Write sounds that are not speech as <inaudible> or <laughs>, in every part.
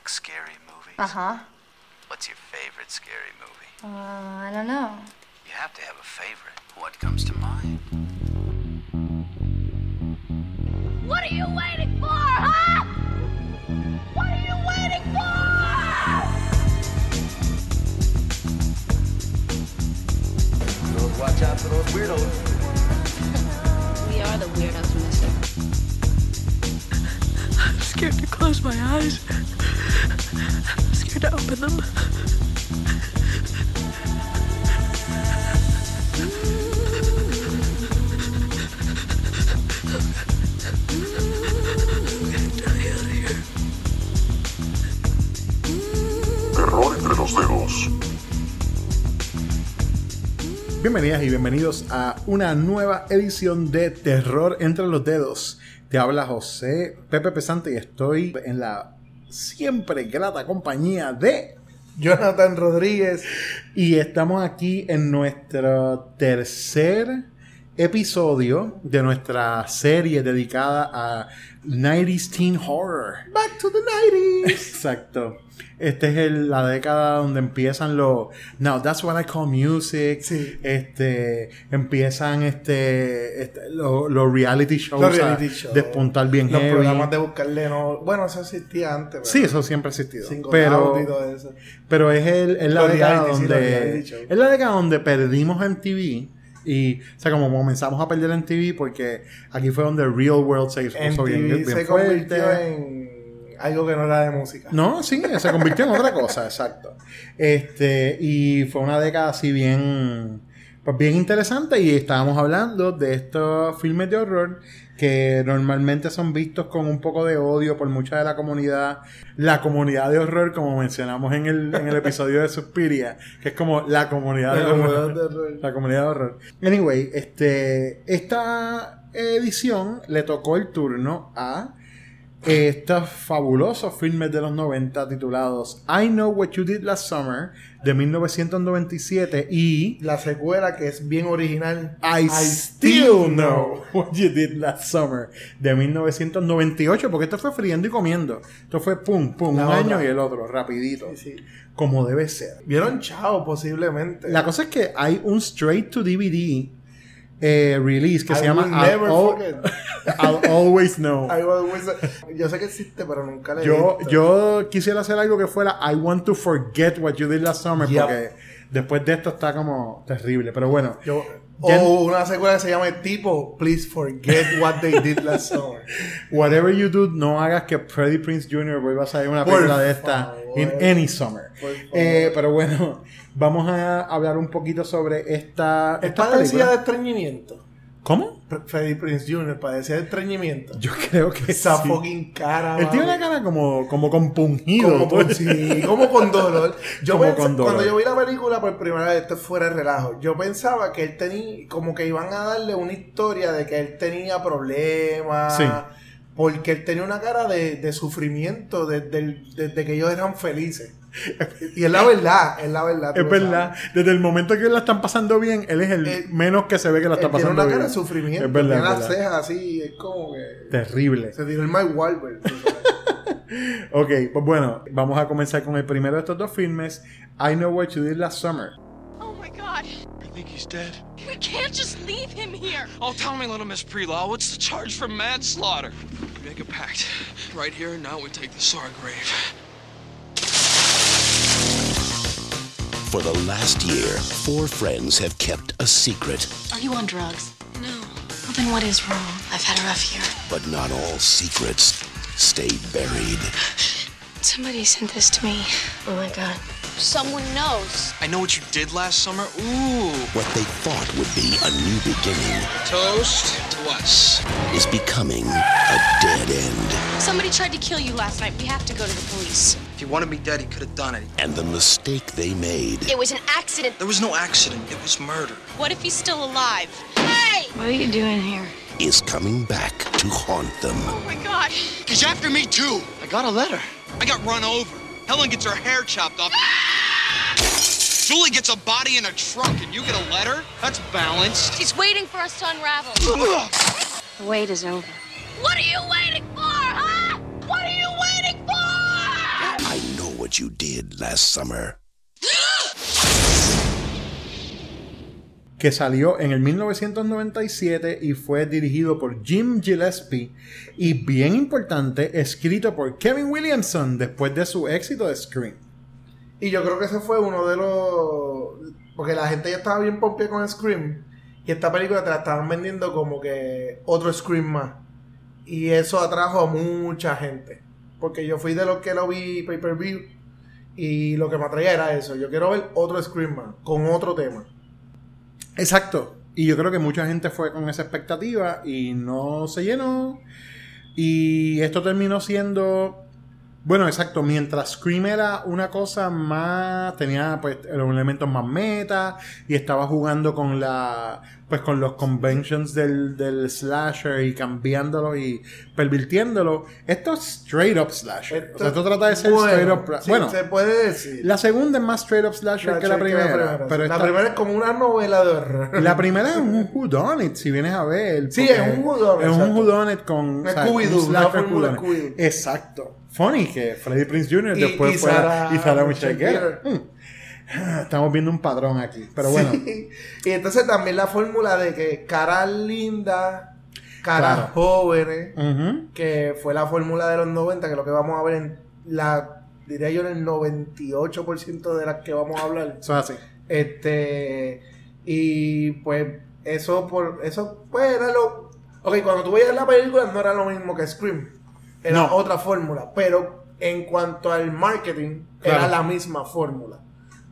like scary movies? Uh huh. What's your favorite scary movie? Uh, I don't know. You have to have a favorite. What comes to mind? What are you waiting for, huh? What are you waiting for? Watch out for those weirdos. <laughs> We are the weirdos, scared to close my eyes. I'm scared to open them. Terror entre los dedos. Bienvenidas y bienvenidos a una nueva edición de Terror entre los dedos. Te habla José Pepe Pesante y estoy en la siempre grata compañía de Jonathan Rodríguez. y estamos aquí en nuestro tercer episodio de nuestra serie dedicada a 90s teen horror. Back to the 90s. <laughs> Exacto. Este es el- la década donde empiezan los Now that's what I call music. Sí. Este empiezan este, este, los, los reality shows Los reality shows. despuntar bien Los heavy. programas de buscarle no. Bueno, eso existía antes. Sí, eso siempre ha existido. Pero, Out y todo eso. pero es, el, es la Los década reality, sí, donde shows. es la década donde perdimos en TV y o sea como comenzamos a perder en TV porque aquí fue donde Real World se puso bien, bien se fuerte. convirtió en algo que no era de música. No, sí, se convirtió en otra cosa, <laughs> exacto. Este, y fue una década así bien, pues bien interesante y estábamos hablando de estos filmes de horror que normalmente son vistos con un poco de odio por mucha de la comunidad, la comunidad de horror, como mencionamos en el, en el episodio de Suspiria, que es como la comunidad de La comunidad horror. de horror. La comunidad de horror. Anyway, este, esta edición le tocó el turno a estos fabulosos filmes de los 90 titulados I Know What You Did Last Summer de 1997 y La secuela que es bien original. I, Still Know <laughs> What You Did Last Summer de 1998 porque esto fue friendo y comiendo. Esto fue pum, pum, La un otra. año y el otro, rapidito. Sí, sí. Como debe ser. Vieron Chao, posiblemente. La cosa es que hay un straight to DVD eh, release que I se llama I'll, never Al- forget. I'll Always Know. <laughs> I always- Yo sé que existe, pero nunca le he Yo, visto. yo quisiera hacer algo que fuera I want to forget what you did last summer Yep. porque después de esto está como terrible. Pero bueno, Yo- o una secuela que se llama tipo Please Forget What They Did Last <laughs> Summer. whatever you do, no hagas que Freddie Prince Jr. vuelva a salir una Por película de esta in any summer. Eh, pero bueno, <laughs> vamos a hablar un poquito sobre esta, ¿Es esta de estreñimiento? ¿Cómo? Freddie Prince Jr. padecía de estreñimiento. Yo creo que Esa sí. fucking cara. Él tiene una cara como, como compungido. como con, sí, como con dolor. <laughs> Yo Como pensé- con dolor. Cuando yo vi la película por primera vez, esto fuera de relajo, yo pensaba que él tenía, como que iban a darle una historia de que él tenía problemas. Sí. Porque él tenía una cara de, de sufrimiento desde, desde que ellos eran felices. <laughs> Y es la verdad, es la verdad. Es verdad, sabes. desde el momento que la están pasando bien, él es el Él- menos que se ve que la está Él tiene pasando una bien. cara de sufrimiento. Es verdad, tiene las cejas así, es como que. Terrible. Se tiró el Mike Wahlberg. <laughs> Ok, pues bueno, vamos a comenzar con el primero de estos dos filmes, I Know What You Did Last Summer. Oh my god. You think he's dead? We can't just leave him here. Oh, tell me, little Miss Prelaw, what's the charge for manslaughter? We make a pact. Right here and now we take to our grave. For the last year, four friends have kept a secret, Are you on drugs? No. Well, then what is wrong? I've had a rough year. but not all secrets stay buried. Somebody sent this to me. Oh my god. Someone knows. I know what you did last summer. Ooh. What they thought would be a new beginning Toast to us. is becoming a dead end. Somebody tried to kill you last night. We have to go to the police. If he wanted me dead, he could have done it. And the mistake they made It was an accident. There was no accident. It was murder. What if he's still alive? Hey! What are you doing here? is coming back to haunt them. Oh my god. He's after me, too. I got a letter. I got run over. Helen gets her hair chopped off. Ah! Julie gets a body in a trunk, and you get a letter? That's balanced. He's waiting for us to unravel. The wait is over. What are you waiting for, huh? You did last summer. que salió en el 1997 y fue dirigido por Jim Gillespie y bien importante, escrito por Kevin Williamson después de su éxito de Scream. Y yo creo que ese fue uno de los. Porque la gente ya estaba bien pompía con Scream. Y esta película te la estaban vendiendo como que otro Scream más. Y eso atrajo a mucha gente. Porque yo fui de los que lo vi pay per view. Y lo que me atraía era eso. Yo quiero ver otro Scream más. Con otro tema. Exacto. Y yo creo que mucha gente fue con esa expectativa y no se llenó. Y esto terminó siendo. Bueno, exacto. Mientras Scream era una cosa más. Tenía pues los elementos más meta. Y estaba jugando con la. Pues con los conventions del, del slasher y cambiándolos y pervirtiéndolo. Esto es straight up slasher. o sea, esto trata de ser Bueno, straight up. sí, bueno, se puede decir. la segunda es más straight up slasher que la primera. Pero la esta- primera es como una novela de horror. la primera es un whodunit, si vienes a ver. Sí, es un whodunit, Es un whodunit con... O sea, una fórmula. Exacto. Funny que Freddie Prince Jr. Y- después y fue Sarah y Sarah Michelle. Gellar. Hmm. Estamos viendo un patrón aquí. Pero bueno, Sí. <laughs> Y entonces también la fórmula de que caras lindas, caras Claro. jóvenes, que fue la fórmula de los 90, que es lo que vamos a ver en la, diría yo, en el 98% de las que vamos a hablar. eso es así. Este, y pues eso, por eso, pues era lo... Ok, cuando tú veías la película no era lo mismo que Scream, era No. otra fórmula, pero en cuanto al marketing, era la misma fórmula.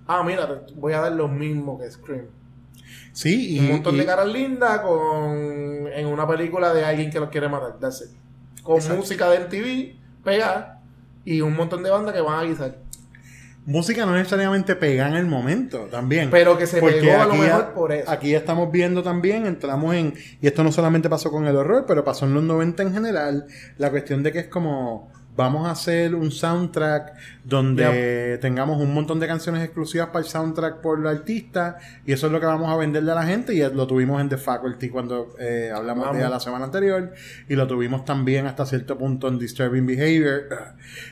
Ah, mira, voy a dar lo mismo que Scream. Sí, y, Un montón y- de caras lindas con en una película de alguien que los quiere matar. That's it. Con Exacto. música de MTV, pegada, y un montón de bandas que van a guisar. Música no necesariamente pega en el momento también. Pero que se Porque pegó a lo mejor ya- por eso. Aquí ya estamos viendo también, entramos en, y esto no solamente pasó con el horror, pero pasó en los 90 en general, la cuestión de que es como, vamos a hacer un soundtrack donde tengamos un montón de canciones exclusivas para el soundtrack por el artista, y eso es lo que vamos a venderle a la gente, y lo tuvimos en The Faculty cuando eh, hablamos de ella la semana anterior, y lo tuvimos también hasta cierto punto en Disturbing Behavior.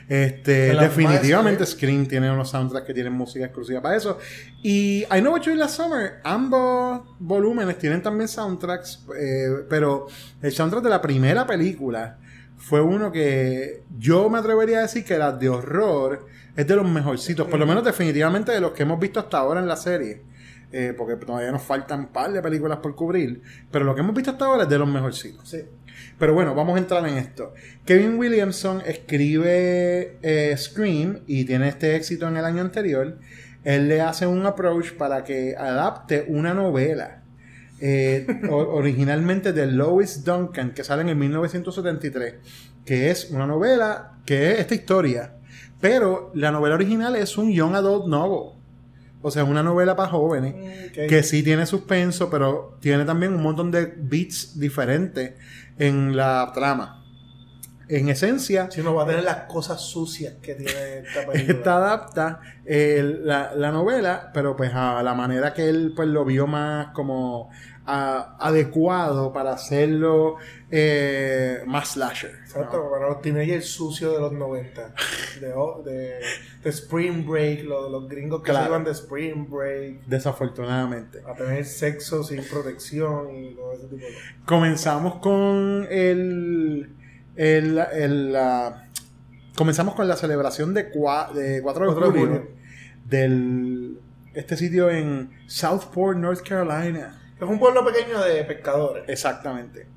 Este, definitivamente más, Scream tiene unos soundtracks que tienen música exclusiva para eso. Y I Know What You Did Last Summer, ambos volúmenes tienen también soundtracks, eh, pero el soundtrack de la primera película fue uno que yo me atrevería a decir que era de horror, es de los mejorcitos, por lo menos definitivamente de los que hemos visto hasta ahora en la serie. eh, porque todavía nos faltan un par de películas por cubrir, pero lo que hemos visto hasta ahora es de los mejorcitos. Sí. Pero bueno, vamos a entrar en esto. Kevin Williamson escribe eh, Scream y tiene este éxito en el año anterior. Él le hace un approach para que adapte una novela. Eh, originalmente de Lois Duncan, que sale en el 1973, que es una novela que es esta historia. Pero la novela original es un young adult novel. O sea, es una novela para jóvenes que sí tiene suspenso, pero tiene también un montón de beats diferentes en la trama. En esencia, Si no va a tener las cosas sucias que tiene esta <laughs> película. esta adapta eh, la, la novela, pero pues a la manera que él pues lo vio más como a- adecuado para hacerlo eh, más slasher. ¿no? Exacto, para los teenagers sucios de los 90. De, de, de Spring Break, los, los gringos que Claro. se iban de Spring Break. Desafortunadamente. A tener sexo sin protección y todo ese tipo de cosas. Comenzamos con el. El, el, la- comenzamos con la celebración de, cua- de 4 de 4 de julio, julio. del este sitio en Southport, North Carolina. Es un pueblo pequeño de pescadores. Exactamente.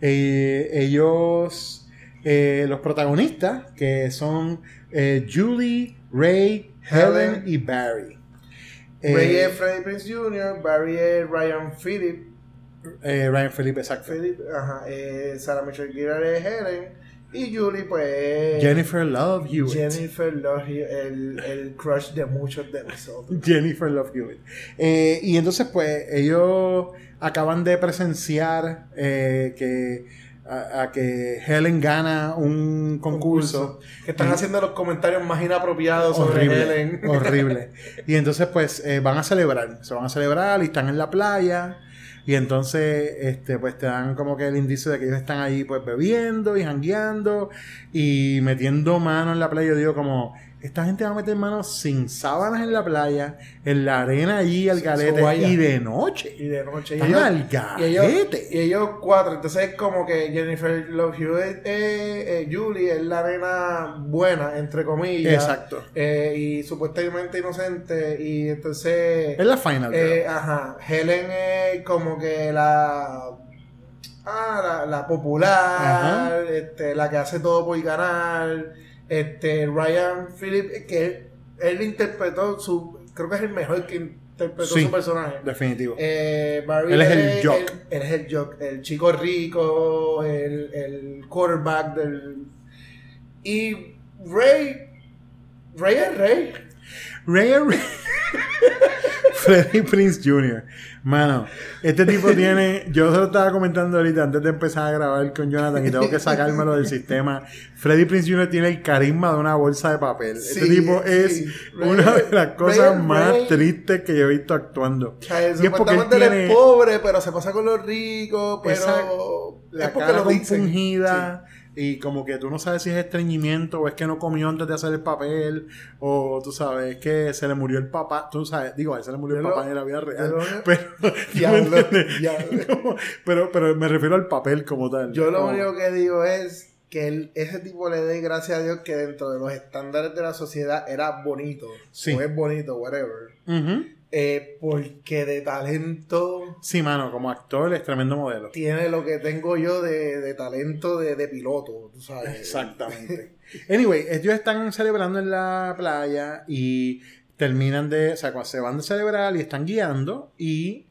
Eh, ellos, eh, los protagonistas, que son eh, Julie, Ray, Helen, Helen. y Barry. Ray es Freddie Prince Jr., Barry es Ryan Phillip, eh, Ryan Felipe, exacto. Phillip ajá, eh, Sarah Michelle Gellar es Helen, y Julie, pues. Jennifer Love Hewitt. Jennifer Love Hewitt, el, el crush de muchos de nosotros. Jennifer Love Hewitt. Eh, y entonces, pues, ellos acaban de presenciar eh, que, a, a que Helen gana un concurso. Que están haciendo los comentarios más inapropiados sobre horrible, Helen. horrible. Y entonces, pues, eh, van a celebrar. Se van a celebrar y están en la playa. Y entonces, este, pues te dan como que el indicio de que ellos están ahí pues bebiendo y jangueando y metiendo mano en la playa. Yo digo como, esta gente va a meter manos sin sábanas en la playa, en la arena allí al galete y de noche. Y de noche. Y ellos, al y, ellos, garete. y ellos cuatro. Entonces es como que Jennifer Love Hewitt, es- eh, eh, Julie es la nena buena, entre comillas. Exacto. Eh, y supuestamente inocente. Y entonces. Es la final. eh, ajá. Helen es como que la. Ah, la, la popular, este, la que hace todo por ganar. Este, Ryan Phillips, que él, interpretó su. Creo que es el mejor que interpretó Sí. su personaje. Definitivo. Eh, Barry Él es el jock. Él, él es el jock, el chico rico, el, el quarterback del. Y Ray. Ray es Ray. Ray Ray- <laughs> Freddie Prince Jr. Mano, este tipo tiene. Yo se lo estaba comentando ahorita antes de empezar a grabar con Jonathan y tengo que sacármelo del sistema. Freddie Prince Jr. tiene el carisma de una bolsa de papel. este Sí, tipo sí. es una de las cosas Ray- más Ray- tristes que yo he visto actuando. O sea, Y es porque él tiene es pobre, pero se pasa con los ricos, pero. Exacto. la es porque cara lo compungida y como que tú no sabes si es estreñimiento o es que no comió antes de hacer el papel o tú sabes que se le murió el papá tú sabes digo a él se le murió el papá en la vida real lo- <laughs> pero Diablo, ¿tú me. <laughs> Como- pero pero me refiero al papel como tal Yo lo Como- único que digo es que él- ese tipo le dé gracias a Dios que dentro de los estándares de la sociedad era bonito. Sí. O es bonito, whatever. Ujú. Eh, porque de talento sí mano como actor es tremendo modelo tiene lo que tengo yo de, de talento de, de piloto, tú sabes. Exactamente. Anyway, ellos están celebrando en la playa y terminan de, o sea, cuando se van de celebrar y están guiando y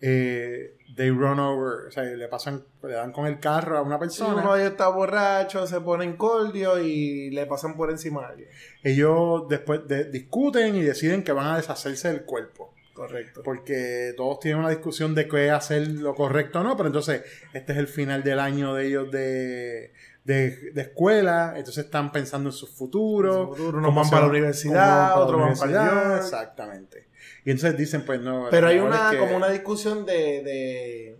eh, they run over, o sea, le pasan, le dan con el carro a una persona. uno de ellos está borracho, se pone en cordio y le pasan por encima a alguien. Ellos después de- discuten y deciden que van a deshacerse del cuerpo. Correcto. Porque todos tienen una discusión de qué hacer lo correcto o no, pero entonces este es el final del año de ellos de, de, de escuela, entonces están pensando en su futuro. En su futuro, unos cómo van para la universidad, otros van para York. Exactamente. Y entonces dicen, pues no. Pero hay una, es que- como una discusión de, de,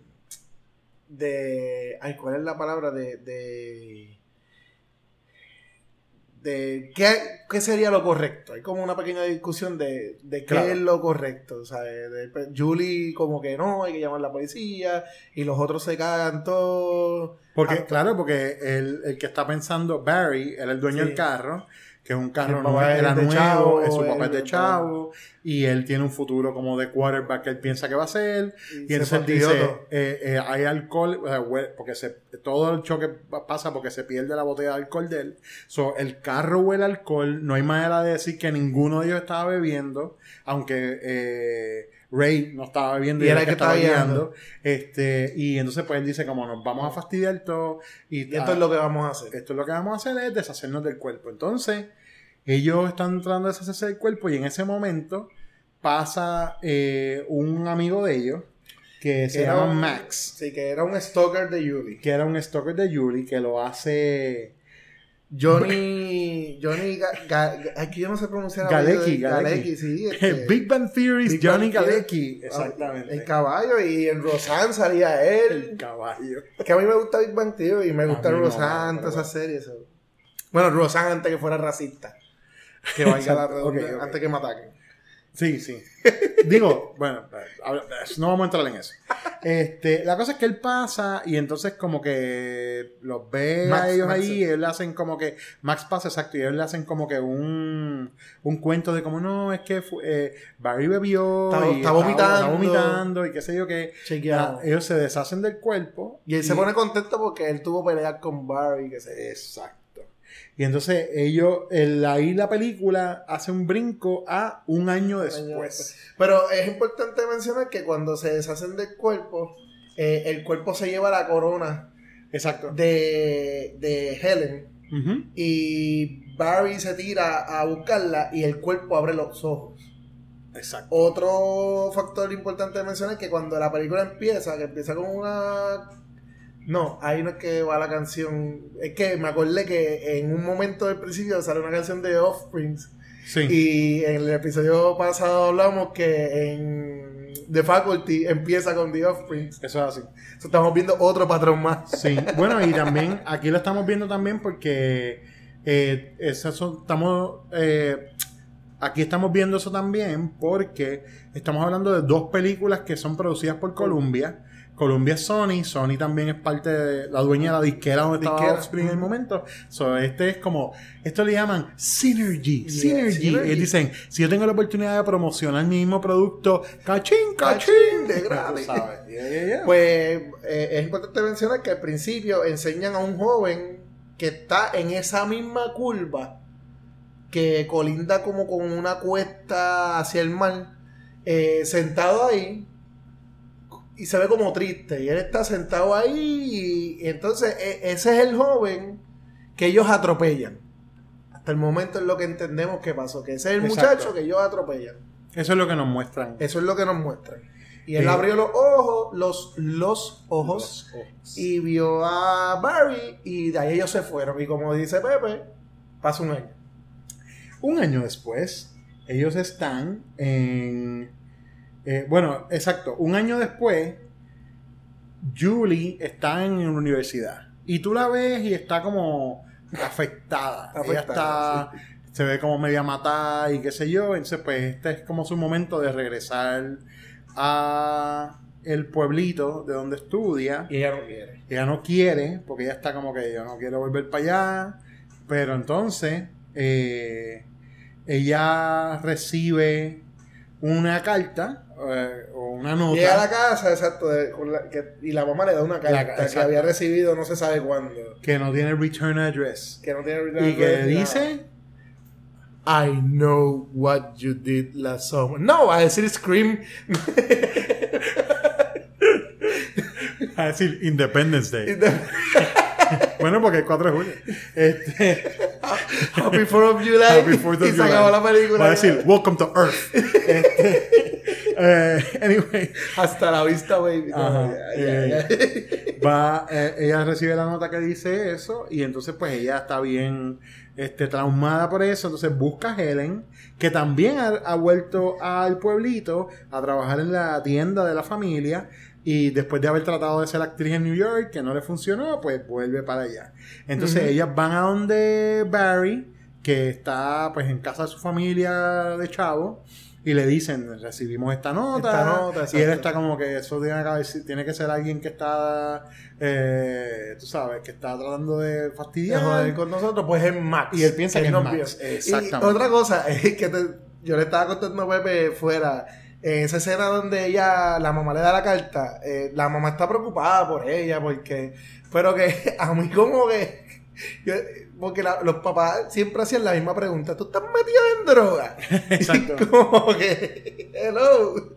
de, ay, ¿cuál es la palabra? De, de, de ¿qué, qué sería lo correcto. Hay como una pequeña discusión de, de qué Claro. es lo correcto. O sea, de- de- Julie como que no, hay que llamar a la policía y los otros se cagan todos. Porque, Ah, claro, porque el, el que está pensando, Barry, era el dueño Sí. del carro, que es un carro El nuevo, era nuevo, chavo, es su papá es de chavo, y él tiene un futuro como de quarterback que él piensa que va a ser, y, se entonces dice, eh, eh, hay alcohol, porque se, todo el choque pa- pasa porque se pierde la botella de alcohol de él, so, el carro huele alcohol, no hay manera de decir que ninguno de ellos estaba bebiendo, aunque eh, Ray no estaba bebiendo Y era el que estaba guiando, este, y entonces pues él dice como nos vamos a fastidiar todo, y, Y esto es lo que vamos a hacer. esto es lo que vamos a hacer es deshacernos del cuerpo. Entonces, ellos están tratando de deshacerse del cuerpo y en ese momento pasa eh, un amigo de ellos que se era llama un- Max, Sí, que era un stalker de Julie. que era un stalker de Yuri que lo hace Johnny. Johnny. Aquí yo no sé pronunciar el Galecki, Galecki. Galecki, sí. <laughs> este, Big Bang Theory's Big Johnny Theory. Galecki. El Exactamente. caballo y en Roseanne salía El él. caballo. Que a mí me gusta Big Bang Theory y me gusta Roseanne, todas esas series. Bueno, Roseanne antes que fuera racista. Que vaya la redonda, antes que me ataquen. Sí, sí. <laughs> Digo, bueno, no vamos a entrar en eso. Este, la cosa es que él pasa y entonces como que los ve Max, a ellos Max. ahí y él le hacen como que, Max pasa exacto, y ellos le hacen como que un, un cuento de como no, es que eh, Barry bebió Está- y está vomitando. está vomitando y qué sé yo que Chequeado. ellos se deshacen del cuerpo Y él se pone contento porque él tuvo pelea con Barry, que se Exacto. Y entonces ellos, el, ahí la película hace un brinco a un año después. Pero es importante mencionar que cuando se deshacen del cuerpo, eh, el cuerpo se lleva la corona Exacto. de, de Helen y Barry se tira a buscarla y el cuerpo abre los ojos. Exacto. Otro factor importante de mencionar es que cuando la película empieza, que empieza con una... No, ahí no es que va la canción. Es que me acordé que en un momento del principio sale una canción de Offsprings Sí. Y en el episodio pasado hablamos que en The Faculty empieza con The Offspring. Eso es así. Estamos viendo otro patrón más. Sí, bueno, y también aquí lo estamos viendo también porque eh, esas son- estamos eh, aquí estamos viendo eso también porque estamos hablando de dos películas que son producidas por Columbia. Columbia es Sony, Sony también es parte de la dueña de la disquera donde estaba Disquera. Offspring en el momento. So, este es como, esto le llaman Synergy, Yeah, Synergy. Synergy. Y dicen, si yo tengo la oportunidad de promocionar mi mismo producto, cachín, cachín, Cachín, de gratis. Yeah, yeah. Pues eh, es importante mencionar que al principio enseñan a un joven que está en esa misma curva que colinda como con una cuesta hacia el mar, eh, sentado ahí y se ve como triste. Y él está sentado ahí y, y entonces e- ese es el joven que ellos atropellan. Hasta el momento es lo que entendemos que pasó, que ese es el Exacto. muchacho que ellos atropellan. Eso es lo que nos muestran. Eso es lo que nos muestran. Y él abrió los ojos, los, los ojos, Los ojos. y vio a Barry y de ahí ellos se fueron. Y como dice Pepe, pasa un año. Un año después, ellos están en... eh, bueno, exacto. Un año después, Julie está en la universidad. Y tú la ves y está como afectada. Ella está... Se ve como media matada y qué sé yo. Entonces, pues, este es como su momento de regresar a el pueblito de donde estudia. Y ella no quiere. Ella no quiere, porque ella está como que yo no quiero volver para allá. Pero entonces, eh, ella recibe una carta eh, una nota. Llega a la casa, exacto, de- con la- que- y la mamá le da una carta que había recibido no se sabe cuándo. que no tiene return address. Que no tiene return Y que address ni dice, nada. I know what you did last summer. No, va a decir Scream. <laughs> a decir Independence Day. <laughs> bueno, porque el 4 de julio. Este, <laughs> Happy 4th of July. Happy Fourth of y se July. acabó la película. Va a decir Welcome to Earth. Este, eh, <laughs> anyway. Hasta la vista, baby. Ajá, eh, <laughs> va, eh, ella recibe la nota que dice eso y entonces pues ella está bien este, traumada por eso, entonces busca a Helen, que también ha, ha vuelto al pueblito a trabajar en la tienda de la familia y después de haber tratado de ser actriz en New York, que no le funcionó, pues vuelve para allá. Entonces ellas van a donde Barry, que está pues en casa de su familia de Chavo. Y le dicen, recibimos esta nota. Esta nota, y él está como que eso tiene que, tiene que ser alguien que está, eh, tú sabes, que está tratando de fastidiar. con nosotros, pues es Max. Y él piensa que es nos Max, exactamente. Y otra cosa <laughs> es que te- yo le estaba contando a Pepe fuera, en esa escena donde ella, la mamá le da la carta, eh, la mamá está preocupada por ella, porque, pero que <laughs> a mí como que, yo- porque la- los papás siempre hacían la misma pregunta, ¿tú estás metido en droga? <laughs> Exacto. Como que, hello.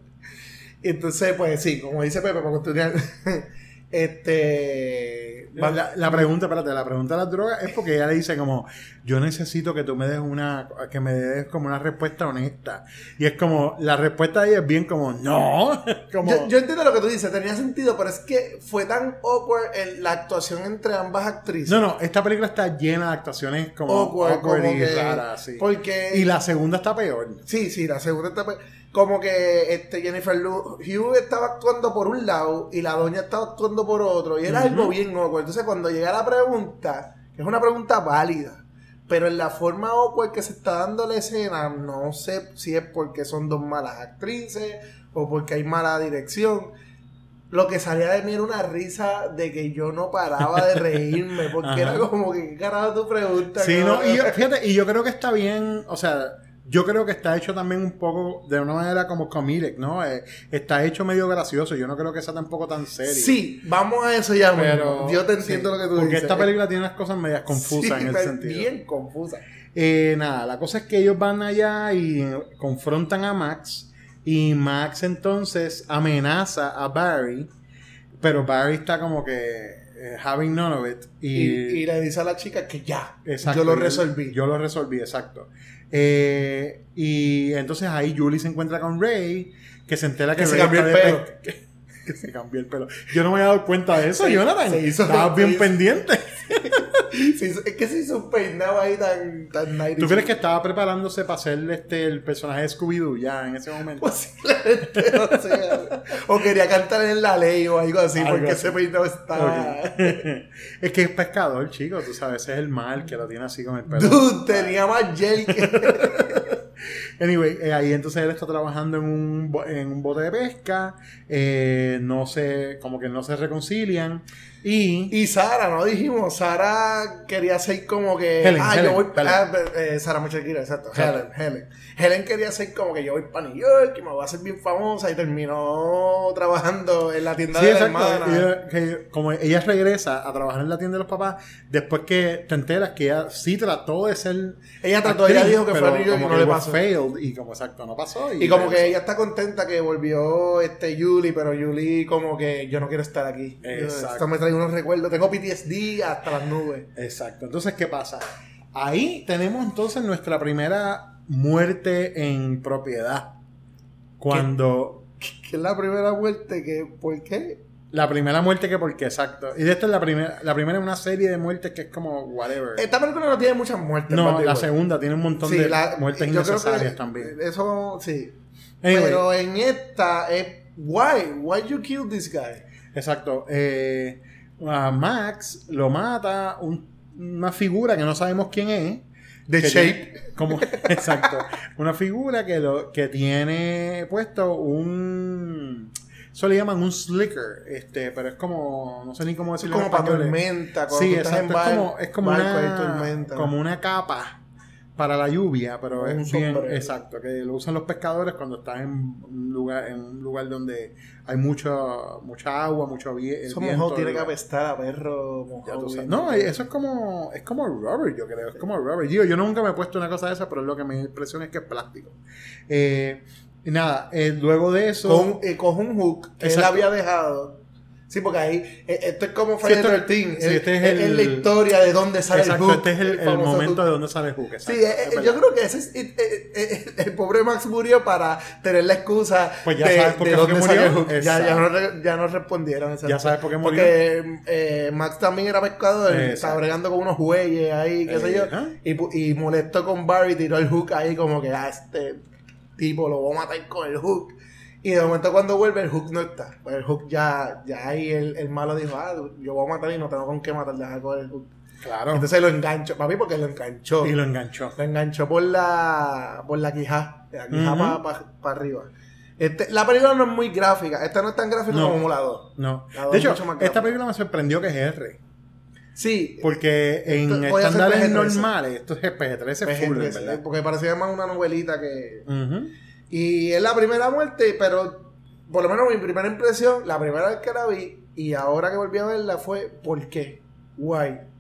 Entonces, pues sí, como dice Pepe, para continuar, <laughs> este... La, pregunta, espérate, la pregunta de las drogas es porque ella le dice como, yo necesito que tú me des una, que me des como una respuesta honesta. Y es como, la respuesta de ella es bien como, no. <laughs> como, Yo, yo entiendo lo que tú dices, tenía sentido, pero es que fue tan awkward en la actuación entre ambas actrices. no, no, esta película está llena de actuaciones como Awkward, awkward como y raras, sí. porque- Y la segunda está peor. Sí, sí, la segunda etapa. Como que este Jennifer Hugh estaba actuando por un lado y la doña estaba actuando por otro. Y era algo bien awkward. Entonces, cuando llega la pregunta, que es una pregunta válida, pero en la forma awkward que se está dando la escena, no sé si es porque son dos malas actrices o porque hay mala dirección. Lo que salía de mí era una risa de que yo no paraba de reírme, porque <laughs> era como que, ¿qué carajo tu pregunta? Sí, no, y yo, fíjate, y yo creo que está bien, o sea, yo creo que está hecho también un poco de una manera como comedic, ¿no? Eh, está hecho medio gracioso, yo no creo que sea tampoco tan serio. Sí, vamos a eso ya, pero. Yo te entiendo sí, lo que tú Porque dices. esta película tiene unas cosas medias confusas Sí, en <laughs> el sentido. Bien confusa. Eh, nada, la cosa es que ellos van allá y eh, confrontan a Max y Max entonces amenaza a Barry, pero Barry está como que eh, having none of it Y, y, y le dice a la chica que ya, Exacto, yo lo resolví. Yo lo resolví, exacto. Eh, y entonces ahí Julie se encuentra con Ray, que se entera que, Que se cambió el pelo. pe- Que, <laughs> que se cambió el pelo. Yo no me había dado cuenta de eso, Jonathan. <laughs> se hizo- Estabas se hizo- es que se hizo un peinado ahí tan, tan 90s. ¿Tú crees que estaba preparándose para ser este, el personaje de Scooby-Doo ya en ese momento? Posiblemente, o, sea, o quería cantar en la ley o algo así, Algo porque así. ese peinado estaba. Ok. <laughs> es que es pescador, chico, tú sabes, ese es el mal que lo tiene así con el pelo. Dude, tenía más gel que. <laughs> Anyway, eh, ahí entonces él está trabajando en un, en un bote de pesca, eh, no se, como que no se reconcilian y... Y Sara, ¿no dijimos? Sara quería ser como que. Helen, ah, Helen, yo voy. Ah, eh, Sara exacto. Helen. Helen, Helen. Quería ser como que yo voy para New York y me voy a hacer bien famosa y terminó trabajando en la tienda Sí, de la exacto. hermana. Ella- que como ella regresa a trabajar en la tienda de los papás, después que te enteras que ella sí trató de ser. Ella trató, ella dijo que fue a New York y como no que le pasó. failed, y como exacto, no pasó. Y como que ella está contenta que volvió este Julie, pero Julie como que yo no quiero estar aquí. Exacto. Esto me trae unos recuerdos. Tengo PTSD hasta las nubes. Exacto. Entonces, ¿qué pasa? Ahí tenemos entonces nuestra primera muerte en propiedad. Cuando. Que es la primera muerte que... ¿Por qué? La primera muerte que porque, exacto. Y esta es la primera, la primera es una serie de muertes que es como whatever. Esta película no tiene muchas muertes. no, la segunda tiene un montón Sí, de la- muertes innecesarias que también. Eso, sí. Anyway. Pero en esta es... Why? Why you kill this guy? Exacto. Eh, a Max lo mata un- una figura que no sabemos quién es. Que Shape. tiene- <laughs> como, exacto. Una figura que, lo, que tiene puesto un. Eso le llaman un slicker, este, pero es como, no sé ni cómo decirlo. como para tormenta. Cuando Sí, tú estás Es como, es como barco, una, tormenta. como una capa para la lluvia, pero Un es bien sombrero. exacto, que lo usan los pescadores cuando están en un lugar, en un lugar donde hay mucho, mucha agua, mucho vie- Eso viento. mojado tiene que apestar a perro mojado. No, eso es como es como rubber, yo creo. Es como rubber. Digo, yo nunca me he puesto una cosa de esa, pero lo que me impresiona es que es plástico. Eh, y nada, eh, luego de eso. Con, eh, coge un hook que él Exacto. había dejado. Sí, porque ahí, eh, esto es como Friday esto- the 13. sí, es, este es el- la historia de dónde sale exacto, el hook. este es el, el momento hook. de donde sale Hook. Sí, exacto, eh, es eh, yo creo que ese es, eh, eh, eh, el pobre Max murió para tener la excusa Pues ya de, sabes por de qué dónde el murió. hook. Ya, ya, no, ya no respondieron. exacto. Ya sabes por qué murió. Porque eh, Max también era pescador, estaba bregando con unos bueyes ahí, qué sé yo, Ajá. y, y molestó con Barry, tiró el hook ahí como que, ah, este tipo lo voy a matar con el hook. Y de momento cuando vuelve el hook no está. El hook ya, ya ahí el, el malo dijo, ah, yo voy a matar y no tengo con qué matar, deja con el hook. Claro. Entonces lo enganchó, papi, porque lo enganchó. y lo enganchó. Lo enganchó por la, por la quijá, la quijá Ujú. para arriba. Este, la película no es muy gráfica, esta no es tan gráfica No. como la 2. No. La dos De es hecho, esta película me sorprendió que es R. Sí, Porque en Esto estándares PG-13. normales, esto es PG-13 PG-13, full, ¿verdad? porque parecía más una novelita que... Ujú. Y es la primera muerte, pero por lo menos mi primera impresión, la primera vez que la vi y ahora que volví a verla fue ¿por qué?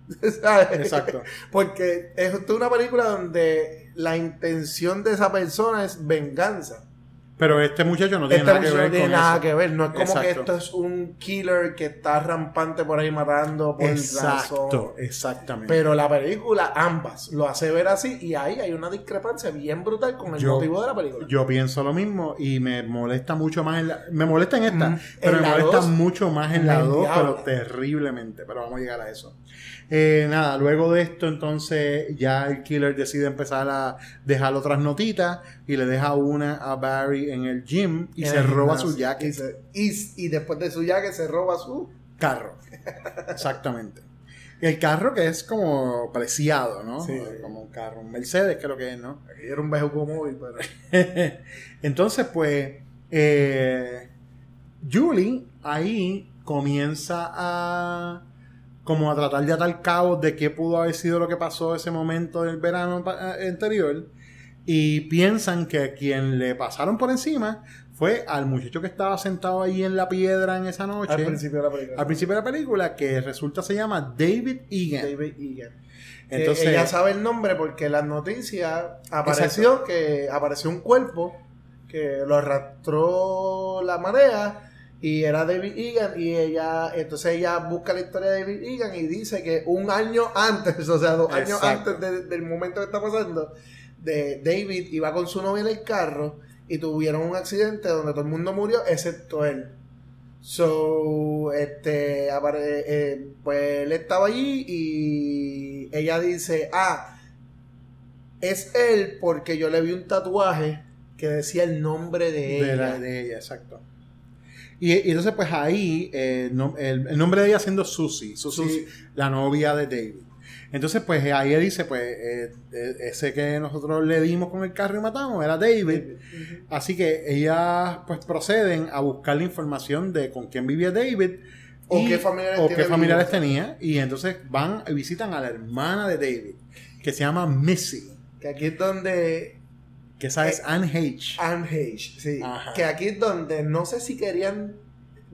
<laughs> ¿Sabes? Exacto. Porque es una película donde la intención de esa persona es venganza. Pero este muchacho no tiene Esta nada que ver no tiene con nada eso. que ver. No es como que esto es un killer que está rampante por ahí matando por Exacto, razón. exactamente. Pero la película, ambas, lo hace ver así y ahí hay una discrepancia bien brutal con el Yo- motivo de la película. Yo pienso lo mismo y me molesta mucho más en la... Me molesta en esta, Mm, pero en me molesta dos, mucho más en la 2, pero terriblemente. Pero vamos a llegar a eso. Eh, nada, luego de esto entonces ya el killer decide empezar a dejar otras notitas y le deja una a Barry en el gym y En se roba gimnasio. su jacket. Y, se- y- y después de su jacket se roba su... carro. <laughs> Exactamente. El carro que es como preciado, ¿no? Sí. Como un carro, un Mercedes creo que es, ¿no? Era un vehículo móvil, pero... <laughs> Entonces, pues, eh, Julie ahí comienza a como a tratar de atar cabos de qué pudo haber sido lo que pasó ese momento del verano eh, anterior y piensan que quien le pasaron por encima fue al muchacho que estaba sentado ahí en la piedra en esa noche Al principio de la película. al principio de la película que resulta se llama David Egan David Egan. Entonces- ella sabe el nombre porque en las noticias apareció que apareció un cuerpo que lo arrastró la marea y era David Egan y ella entonces ella busca la historia de David Egan y dice que un año antes <laughs> o sea dos años Exacto. antes de- del momento que está pasando de David iba con su novia en el carro y tuvieron un accidente donde todo el mundo murió excepto él So, este, apare- eh, pues él estaba allí y ella dice, ah, es él porque yo le vi un tatuaje que decía el nombre de De, ella. la- de ella, exacto. Y, y entonces, pues ahí, eh, no- el, el nombre de ella siendo Susie, Susie, Susie. la novia de David. Entonces, pues ahí dice, pues, eh, eh, ese que nosotros le dimos con el carro y matamos era David. Así que ellas, pues, proceden a buscar la información de con quién vivía David. O y- qué familiares o qué familiares tenía. Y entonces van y visitan a la hermana de David, que se llama Missy. Que aquí es donde Que esa es Eh, Anne H. Anne Heche, sí. Ajá. Que aquí es donde no sé si querían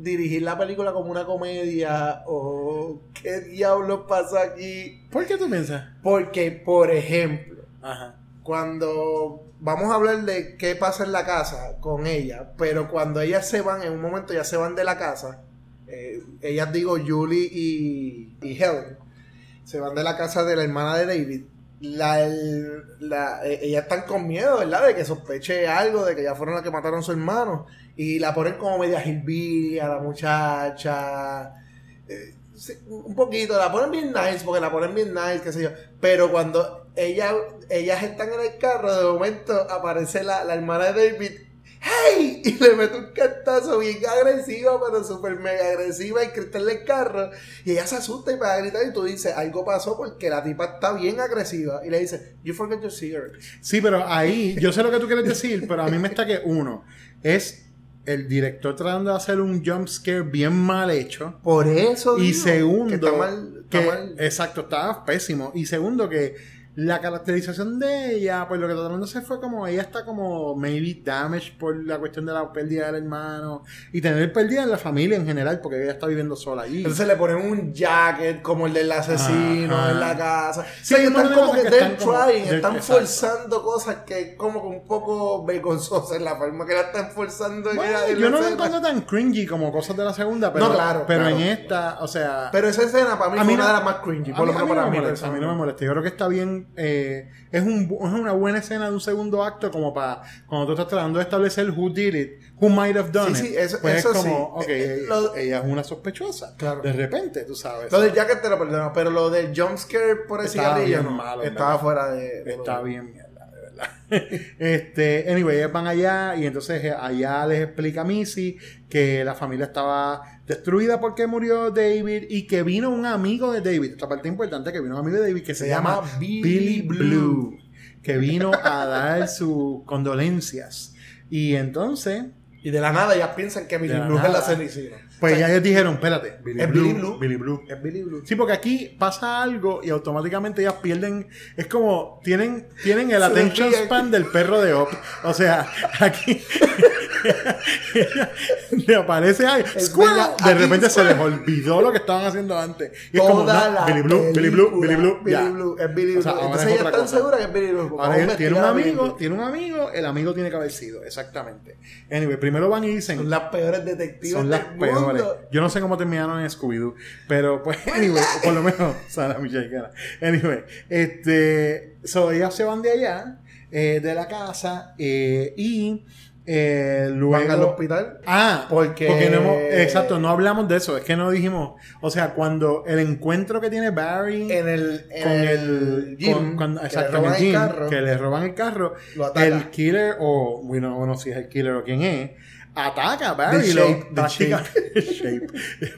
dirigir la película como una comedia o qué diablos pasa aquí. ¿Por qué tú piensas? Porque, por ejemplo, Ajá. cuando vamos a hablar de qué pasa en la casa con ella, pero cuando ellas se van, en un momento ya se van de la casa, eh, ellas digo Julie y, y Helen, se van de la casa de la hermana de David. La, el- la- eh, ellas están con miedo, ¿verdad? De que sospeche algo, de que ya fueron las que mataron a su hermano. Y la ponen como media a la muchacha. Eh, un poquito, la ponen bien nice, porque la ponen bien nice, qué sé yo. Pero cuando ella, ellas están en el carro, de momento aparece la, la hermana de David. ¡Hey! <laughs> Y le mete un cantazo bien agresivo, pero súper mega agresiva y cristal el carro. Y ella se asusta y va a gritar. Y tú dices, algo pasó porque la tipa está bien agresiva. Y le dice, You forget your cigarettes. Sí, pero ahí, yo sé lo que tú quieres decir, pero a mí me está que uno, es el director tratando de hacer un jump scare bien mal hecho. Por eso. Y segundo, que está mal. está que- mal. exacto, estaba pésimo. Y segundo, que la caracterización de ella, pues lo que trataron de hacer fue como ella está como maybe damaged por la cuestión de la pérdida del hermano y tener pérdida en la familia en general, porque ella está viviendo sola allí. Entonces le ponen un jacket como el del asesino Ajá. en la casa. Sí, están como que están como- trying, de- están exacto. forzando cosas que como que un poco vergonzosas en la forma que la están forzando. en Bueno, la- en yo la no lo encuentro tan cringy como cosas de la segunda, pero, No, claro, pero claro. en esta, o sea... Pero esa escena para mí A fue mí una no- de las más cringy, por lo menos para mí. a mí no me molesta. Yo creo que está bien. Eh, es, un, es una buena escena de un segundo acto, como para cuando tú estás tratando de establecer who did it, who might have done Sí, it. sí, eso- pues eso es como, sí. ok, Eh, ella, lo- ella es una sospechosa. Claro. De repente, tú sabes. Lo del jacket te lo perdono, pero lo del jumpscare por el Estaba cigarrillo bien malo, estaba verdad. fuera de... de bien mierda, de verdad. <laughs> este, anyway, ellos van allá y entonces eh, allá les explica Missy que la familia estaba destruida porque murió David y que vino un amigo de David. Esta parte importante que vino un amigo de David que se, Se llama, llama Billy, Billy Blue, Blue. que vino a dar sus condolencias. Y entonces, Y de la nada ya piensan que Billy Blue es la nada. Pues O sea, ya ellos dijeron, espérate, Billy ¿Es Blue, Billy Blue? Billy Blue. Es Billy Blue. Sí, porque aquí pasa algo y automáticamente ellas pierden. Es como tienen, tienen el attention span del perro de Op. O sea, <laughs> aquí <laughs> le aparece ahí. Es verdad, De repente se les olvidó lo que estaban haciendo antes. Y es como, no, Billy Blue, Billy Blue, Billy Blue. Billy. Blue, es Billy O sea, Blue. Entonces es ella otra está cosa. segura que es Billy Blue. Ahora él tiene un amigo, Blue. tiene un amigo, el amigo tiene que haber sido, exactamente. Anyway, primero van y dicen. Son las peores detectives Son las peores. Yo no sé cómo terminaron en Scooby-Doo, pero pues, anyway, por lo menos, <laughs> Sara Michelle Anyway, este, so ellas se van de allá, eh, de la casa, eh, y eh, luego. Van al hospital. Ah, Porque- porque no hemos, exacto, no hablamos de eso, es que no dijimos, o sea, cuando el encuentro que tiene Barry En el, en con el gym, con- cuando- exacto, en el gym, carro, que le roban el carro, Lo ataca. el killer o bueno, bueno si es el killer o quién es, ataca a Barry The y lo- Shape, the práctica- Shape, <laughs> Shape.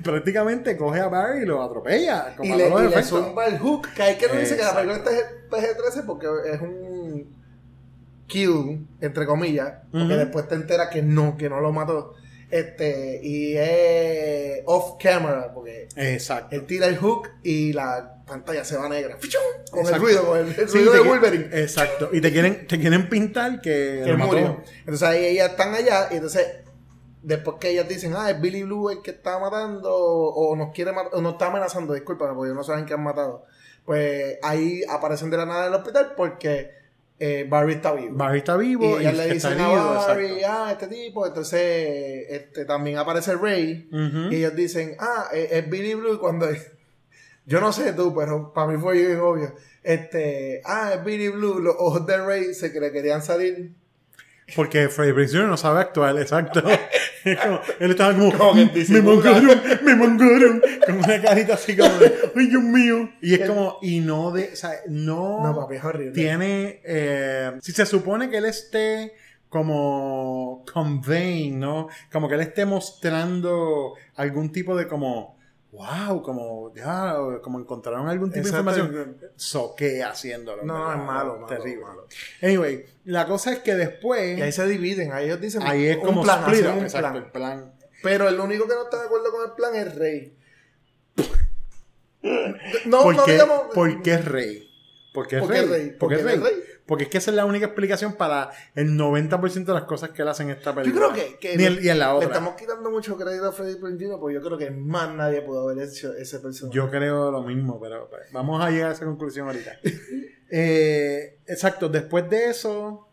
prácticamente coge a Barry y lo atropella y le, y le zumba el hook. Que hay que no dice que la película es PG-13 porque es un kill, entre comillas. Porque después te enteras que no, que no lo mató. Este, y es off camera, porque Exacto. él tira el hook y la pantalla se va negra. ¡Fichum! Con el ruido, con el, el Sí, ruido de Wolverine. Exacto. Y te quieren, te quieren pintar que, que murió. Entonces ahí ellas están allá y entonces después que ellas dicen, ah, es Billy Blue el que está matando o nos quiere matar, o nos está amenazando, discúlpame, porque no saben que han matado. Pues ahí aparecen de la nada en el hospital porque eh, Barry está vivo. Barry está vivo y y, le dicen a. Barry, exacto. ah, este tipo. Entonces este, también aparece Ray y ellos dicen, ah, es, es Billy Blue y cuando... <laughs> Yo no sé tú, pero para mí fue bien obvio. Este, ah, es Billy Blue. Los ojos de Ray se que le querían salir Porque Freddy Prinze Jr. no sabe actuar, exacto. <laughs> Es como- él estaba como, Como disimula. mangaron, me mangaron, con una carita así como de, <laughs> ay Dios mío. Y es como, y no de, o sea, no, No, papi, es horrible. tiene, eh, si se supone que él esté como conveying, ¿no? Como que él esté mostrando algún tipo de como, wow, como, ya, como encontraron algún tipo Exacto. de información. Soquea haciéndolo. No, ¿verdad? es malo, malo, Terrible. malo. Anyway, la cosa es que después, Y ahí se dividen, ahí ellos dicen ahí es un como plan, split hacen up, un exacto, plan. el plan. Pero el único que no está de acuerdo con el plan es Rey. <laughs> No, ¿Por, no qué, digamos. por qué rey? ¿Por qué ¿Por rey? qué rey? ¿Por Porque es rey. Porque es que esa es la única explicación para el 90% de las cosas que él hace en esta Yo película. creo que, que Ni el- y en la le otra. estamos quitando mucho crédito a Freddy Jr. porque yo creo que más nadie pudo haber hecho ese personaje. Yo creo lo mismo, pero pues, vamos a llegar a esa conclusión ahorita. <laughs> Eh, exacto, después de eso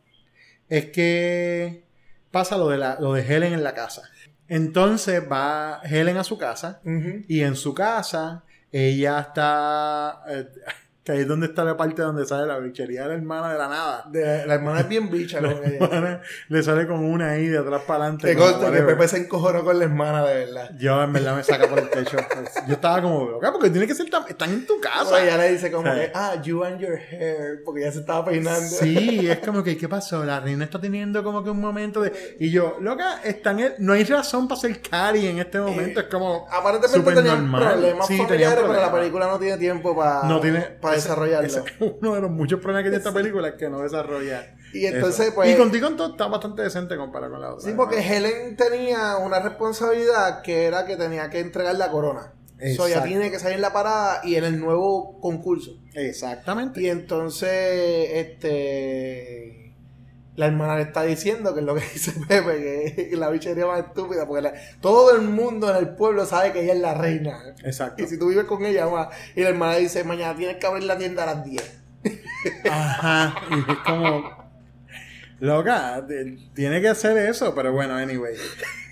es que pasa lo de, la, lo de Helen en la casa. Entonces va Helen a su casa y en su casa ella está... eh, que ahí es donde está la parte donde sale la bichería de la hermana de la nada. De- la hermana es bien bicha ella. Hermana, Le sale con una ahí de atrás para adelante. Como conste que. Pepe se encojonó con la hermana, de verdad. Yo en verdad me saca por el techo. Yo estaba como, loca, porque tiene que ser tan, están en tu casa. O ella le dice como que, ah, you and your hair, porque ya se estaba peinando. Sí, es como que, ¿qué pasó? La reina está teniendo como que un momento de. Y yo, loca, están en- no hay razón para ser Cari en este momento. Es como. Aparentemente tenían normal. problemas Sí, familiares, pero la problemas. película no tiene tiempo para No tiene. para desarrollarlo. ese es uno de los muchos problemas que tiene esta película es que no desarrolla. Y entonces, eso. pues- Y contigo en todo está bastante decente comparado con la otra. Sí, porque ¿no? Helen tenía una responsabilidad que era que tenía que entregar la corona. Eso ya tiene que salir en la parada y en el nuevo concurso. Exactamente. Y entonces, este. La hermana le está diciendo que es lo que <laughs> dice Pepe, que la bichería más estúpida, porque la- todo el mundo en el pueblo sabe que ella es la reina. Exacto. Y si tú vives con ella, más, y la hermana dice, mañana tienes que abrir la tienda a las 10. Ajá. Y es como. Loca, tiene que hacer eso, pero bueno, anyway.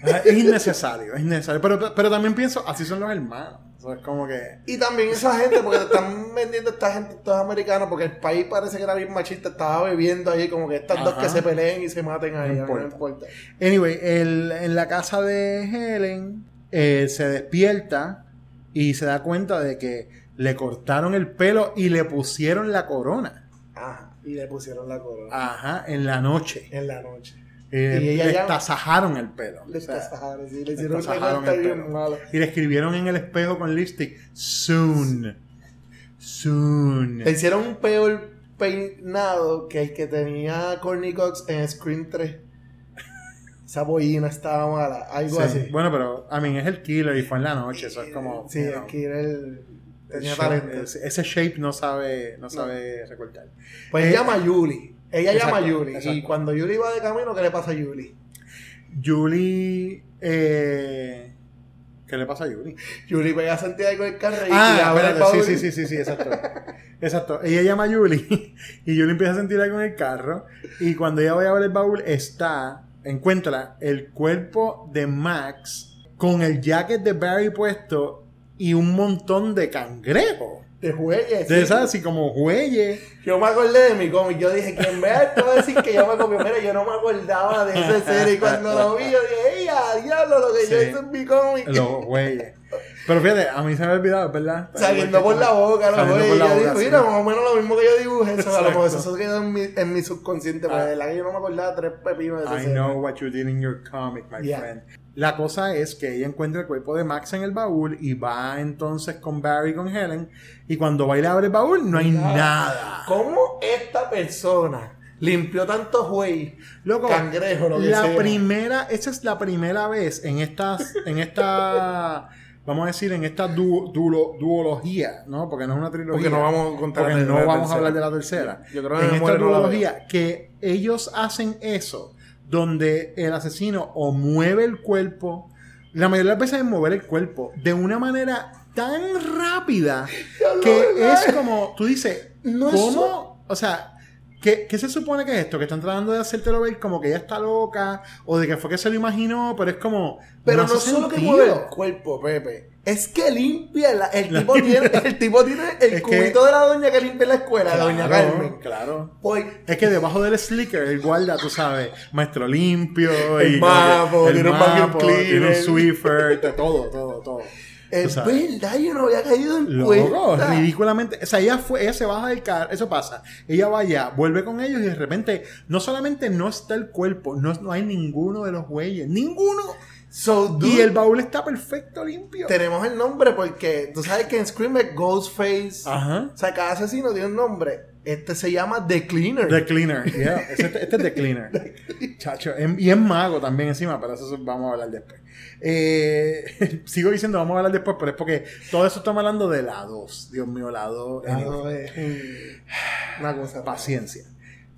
Ah, Es innecesario, es innecesario. Pero, pero también pienso, así son los hermanos. O sea, es como que. Y también esa gente, porque te están vendiendo esta gente, todos americanos, porque el país parece que era bien machista, estaba bebiendo ahí como que estas dos que se peleen y se maten ahí, No no importa. importa. Anyway, el- en la casa de Helen eh, se despierta y se da cuenta de que le cortaron el pelo y le pusieron la corona. Ajá, y le pusieron la corona Ajá, en la noche. en la noche. Eh, Y ella le ya- tasajaron el pelo. Le O sea, tasajaron, sí, le le hicieron tasajaron el pelo. Y le escribieron en el espejo con lipstick, soon. Soon. Le hicieron un peor peinado que el que tenía Courtney Cox en Scream 3. Esa bollina estaba mala, algo Sí. así. Bueno, pero, a mí es el killer y fue en la noche. Eso es como. Sí, el... Tenía shape- talento. ese, ese shape no sabe, no sabe recortar. Pues Eh, llama a Yuli. Ella llama a exacto, Yuli. Y exacto. cuando Yuli va de camino, ¿qué le pasa a Yuli? Julie. Eh, ¿Qué le pasa a Julie? Yuli pega a sentir algo en el carro y, y Ah, espérate, sí, sí, sí, sí, sí, exacto. exacto. Ella llama a Julie <laughs> y Julie empieza a sentir algo en el carro. Y cuando ella va a abrir el baúl, está, encuentra el cuerpo de Max con el jacket de Barry puesto y un montón de cangrejos. De jueyes. De sí. esas así como jueyes. Yo me acordé de mi cómic. Yo dije, quien vea esto va a decir que yo me copié. Mira, yo no me acordaba de esa serie. Y cuando lo vi, yo dije, ¡ey, a diablo! Lo que yo hice en mi cómic. Los jueyes. Pero fíjate, a mí se me ha olvidado, ¿verdad? Saliendo por la boca, güeyes. por la Yo sí. mira, más o menos lo mismo que yo dibujé. Eso, a lo mejor eso quedó en mi, en mi subconsciente. Pero Ah. de verdad que yo no me acordaba tres pepinos de esa I know what you did in your comic, my Yeah. friend. La cosa es que ella encuentra el cuerpo de Max en el baúl y va entonces con Barry con Helen. Y cuando va y le abre el baúl, no hay nada. ¿Cómo esta persona limpió tantos juey, Loco, cangrejo, lo que la sea? primera, esa es la primera vez en estas, en esta, vamos a decir, en esta du- duolo- duología, ¿no? Porque no es una trilogía. Porque no vamos a contar Porque no vamos a hablar de la tercera. Yo creo que en esta duología, que ellos hacen eso, donde el asesino o mueve el cuerpo, la mayoría de las veces es mover el cuerpo de una manera tan rápida <laughs> que es como, tú dices, No es ¿cómo? O sea, ¿Qué, qué se supone que es esto? Que están tratando de hacértelo ver como que ella está loca o de que fue que se lo imaginó, pero es como. Pero no, solo que mueve el cuerpo, Pepe. Es que limpia. la- el, tipo tiene, el tipo tiene el Es que- cubito de la doña que limpia la escuela, de doña Claro, Carmen. Claro. Pues, Es que debajo del slicker, él guarda, tú sabes, maestro limpio. El y como que mapo, tiene un mapo, Tiene un. Swiffer, <laughs> todo, todo, todo. Es sabes. verdad, yo no había caído en Loco, cuenta. ridículamente. O sea, ella fue, ella se baja del carro, eso pasa. Ella va allá, vuelve con ellos y de repente, no solamente no está el cuerpo, no, no hay ninguno de los güeyes, ninguno. So, dude, Y el baúl está perfecto, limpio. tenemos el nombre porque tú sabes que en Scream es Ghostface. Ajá. O sea, cada asesino tiene un nombre. Este se llama The Cleaner. The Cleaner, yeah. Este, este es The Cleaner. <laughs> Chacho, em- y es mago también encima, pero eso vamos a hablar después. Eh, <laughs> sigo diciendo vamos a hablar después, pero es porque todo eso estamos hablando de la 2. Dios mío, la 2. Ah, no, es un- una cosa. Paciencia.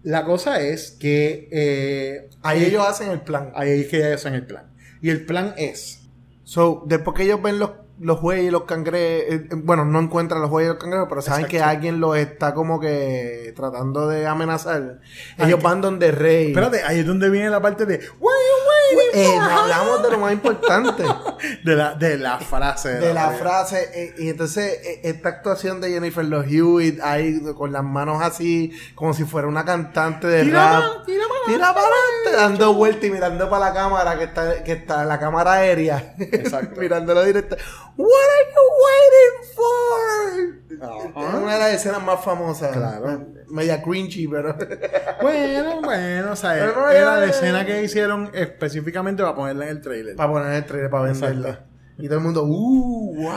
La cosa es que eh, Ahí ellos hacen el plan. ahí es que ellos hacen el plan. Y el plan es. So, después que ellos ven los, los bueyes y los cangrejos, eh, eh, bueno, no encuentran los bueyes y los cangrejos, pero saben Exacto. que alguien los está como que tratando de amenazar. Ay, Ellos que- van donde Rey. Espérate, ahí es donde viene la parte de. What are you waiting Eh, for, no huh?" hablamos de lo más importante. <laughs> de, la, de la frase. de la frase. eh, y entonces, eh, esta actuación de Jennifer Love Hewitt ahí con las manos así, como si fuera una cantante de Tira rap. pa- tira pa' Tira para adelante, dando vueltas y mirando para la cámara, que está, que está la cámara aérea. Exacto. <laughs> Mirándolo directo. What are you waiting for? Es una de las escenas más famosas. Claro. Media cringy, pero. <laughs> Bueno, bueno, o sea, era la escena que hicieron específicamente para ponerla en el trailer. para poner el trailer, para venderla. Y todo el mundo, ¡uh! ¡Wow!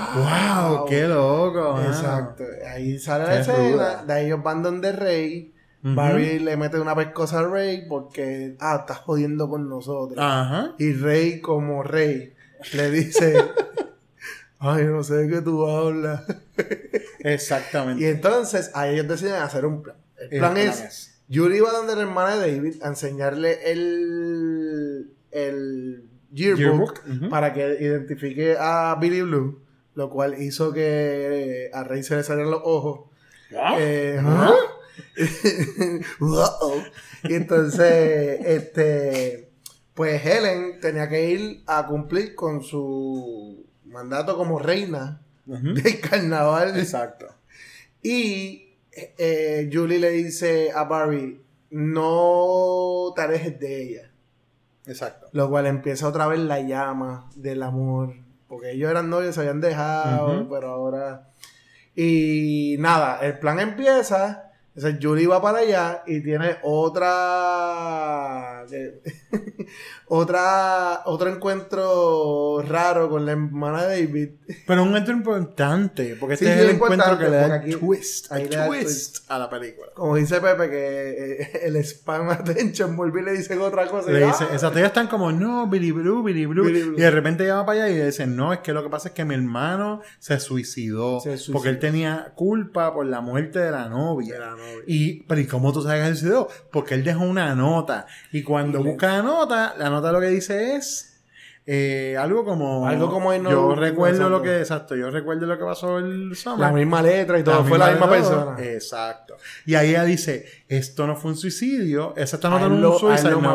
¡Wow! ¡Qué loco! Exacto. Ahí sale la escena. De ahí ellos van donde Rey. Ujú. Barry le mete una pescosa a Rey porque, ah, estás jodiendo con nosotros. Ajá. Y Rey, como Rey, le dice, <laughs> ay, no sé de qué tú hablas. Exactamente. y entonces, ahí ellos deciden hacer un plan. El El plan, plan es, es- Yuri va donde la hermana de David a enseñarle el, el yearbook, para que identifique a Billy Blue, lo cual hizo que a Rey se le salieran los ojos. Eh, ¿ah? <laughs> Y entonces, este, pues Helen tenía que ir a cumplir con su mandato como reina del carnaval. Exacto. Y eh, Julie le dice a Barry, no te alejes de ella. Exacto. Lo cual empieza otra vez la llama del amor. Porque ellos eran novios, se habían dejado, pero ahora... Y nada, el plan empieza. Entonces Julie va para allá y tiene otra... que- <laughs> otra otro encuentro raro con la hermana de David. Pero un encuentro importante, porque este Sí, es el encuentro que le da aquí- twist, el twist a la película. Como dice Pepe, que eh, el spam <laughs> attention y le dicen otra cosa. Le dice, ¡ah! exacto, ellos están como, no, Billy Blue, Billy Blue. Billy Blue. Y de repente ella va para allá y le dicen, no, es que lo que pasa es que mi hermano se suicidó. Se suicidó. Porque él tenía culpa por la muerte de la novia. De la novia. Y, pero ¿y cómo tú sabes que se suicidó? Porque él dejó una nota. Y cuando Le- busca la nota, la nota lo que dice es. eh, algo como Algo como no- yo recuerdo lo que exacto yo recuerdo lo que pasó el summer La misma letra y todo, fue la misma persona. Exacto. Y ahí ella dice, esto no fue un suicidio, esa está nota no un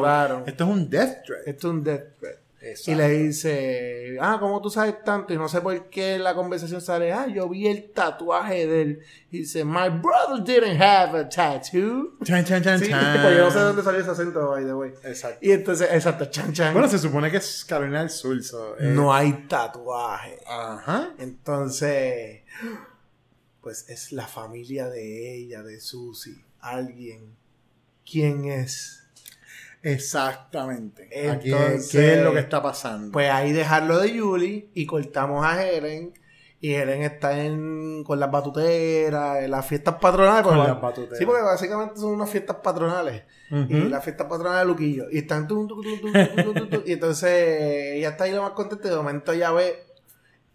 mataron. Esto es un death threat. Esto es un death threat. Exacto. Y le dice, ah, ¿cómo tú sabes tanto? Y no sé por qué la conversación sale, ah, yo vi el tatuaje de él. Y dice, my brother didn't have a tattoo. Chan, chan, chan, Sí, chan. <laughs> porque yo no sé de dónde salió ese acento, by the way. Exacto. Y entonces, exacto, chan chan. Bueno, se supone que es Carolina del Sur. so, eh, no hay tatuaje. Ajá. Entonces, pues es la familia de ella, de Susie. Alguien. ¿Quién es? Exactamente. ¿Qué, es lo que está pasando? Pues ahí dejarlo de Julie y cortamos a Helen. Y Helen está en, con las batuteras, las fiestas patronales. Con, las, batuteras. Sí, porque básicamente son unas fiestas patronales. Y las fiestas patronales de Luquillo. Y están... Tum, tum, tum, y entonces ella está ahí lo más contenta y de momento ya ve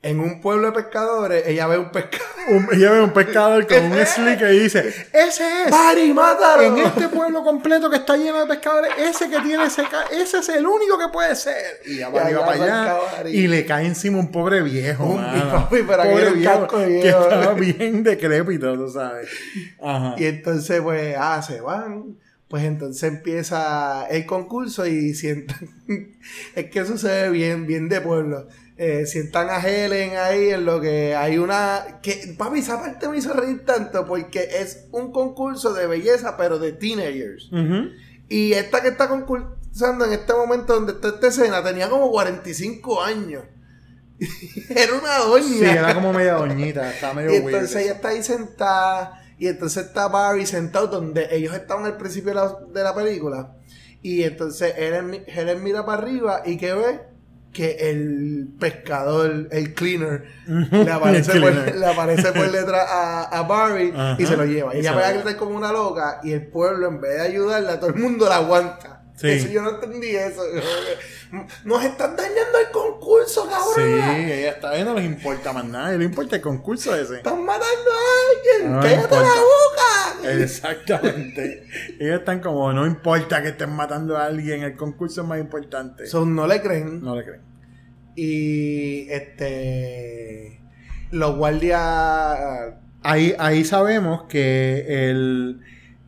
en un pueblo de pescadores, ella ve un pescado. Un- ella ve un pescador con un <laughs> slicker y dice, ese es. ¡Pari, mátalo! En este pueblo completo que está lleno de pescadores, ese que tiene ese, ese es el único que puede ser. Y ya va, para allá. Y le cae encima un pobre viejo. Un- papi, pero pobre casco que viejo. estaba bien decrépito, tú sabes. Ajá. Y entonces, pues, ah, se van. Pues entonces empieza el concurso y sientan. <laughs> es que eso se ve bien, bien de pueblo. Eh, sientan a Helen ahí en lo que hay una. que Papi, esa parte me hizo reír tanto porque es un concurso de belleza, pero de teenagers. Y esta que está concursando en este momento donde está esta escena tenía como 45 años. <laughs> era una doña. Sí, era como media doñita, estaba medio Y weird. entonces ella está ahí sentada. Y entonces está Barry sentado donde ellos estaban al principio de la, de la película. Y entonces Helen, Helen mira para arriba y que ve que el pescador, el cleaner, le, aparece El por, cleaner. le aparece por detrás a, a Barry Ajá. y se lo lleva. Y ella pega a gritar como una loca y el pueblo en vez de ayudarla, todo el mundo la aguanta. Sí. Eso yo no entendí eso. <laughs> Nos están dañando el concurso, Sí, cabrón. ella está ahí, no les importa más nada, le importa el concurso ese. Están matando a alguien. No ¡Cállate la boca! Exactamente. Ellos están como, no importa que estén matando a alguien, el concurso es más importante. Son, no le creen. No le creen. Y este. Los guardias. Ahí, ahí sabemos que el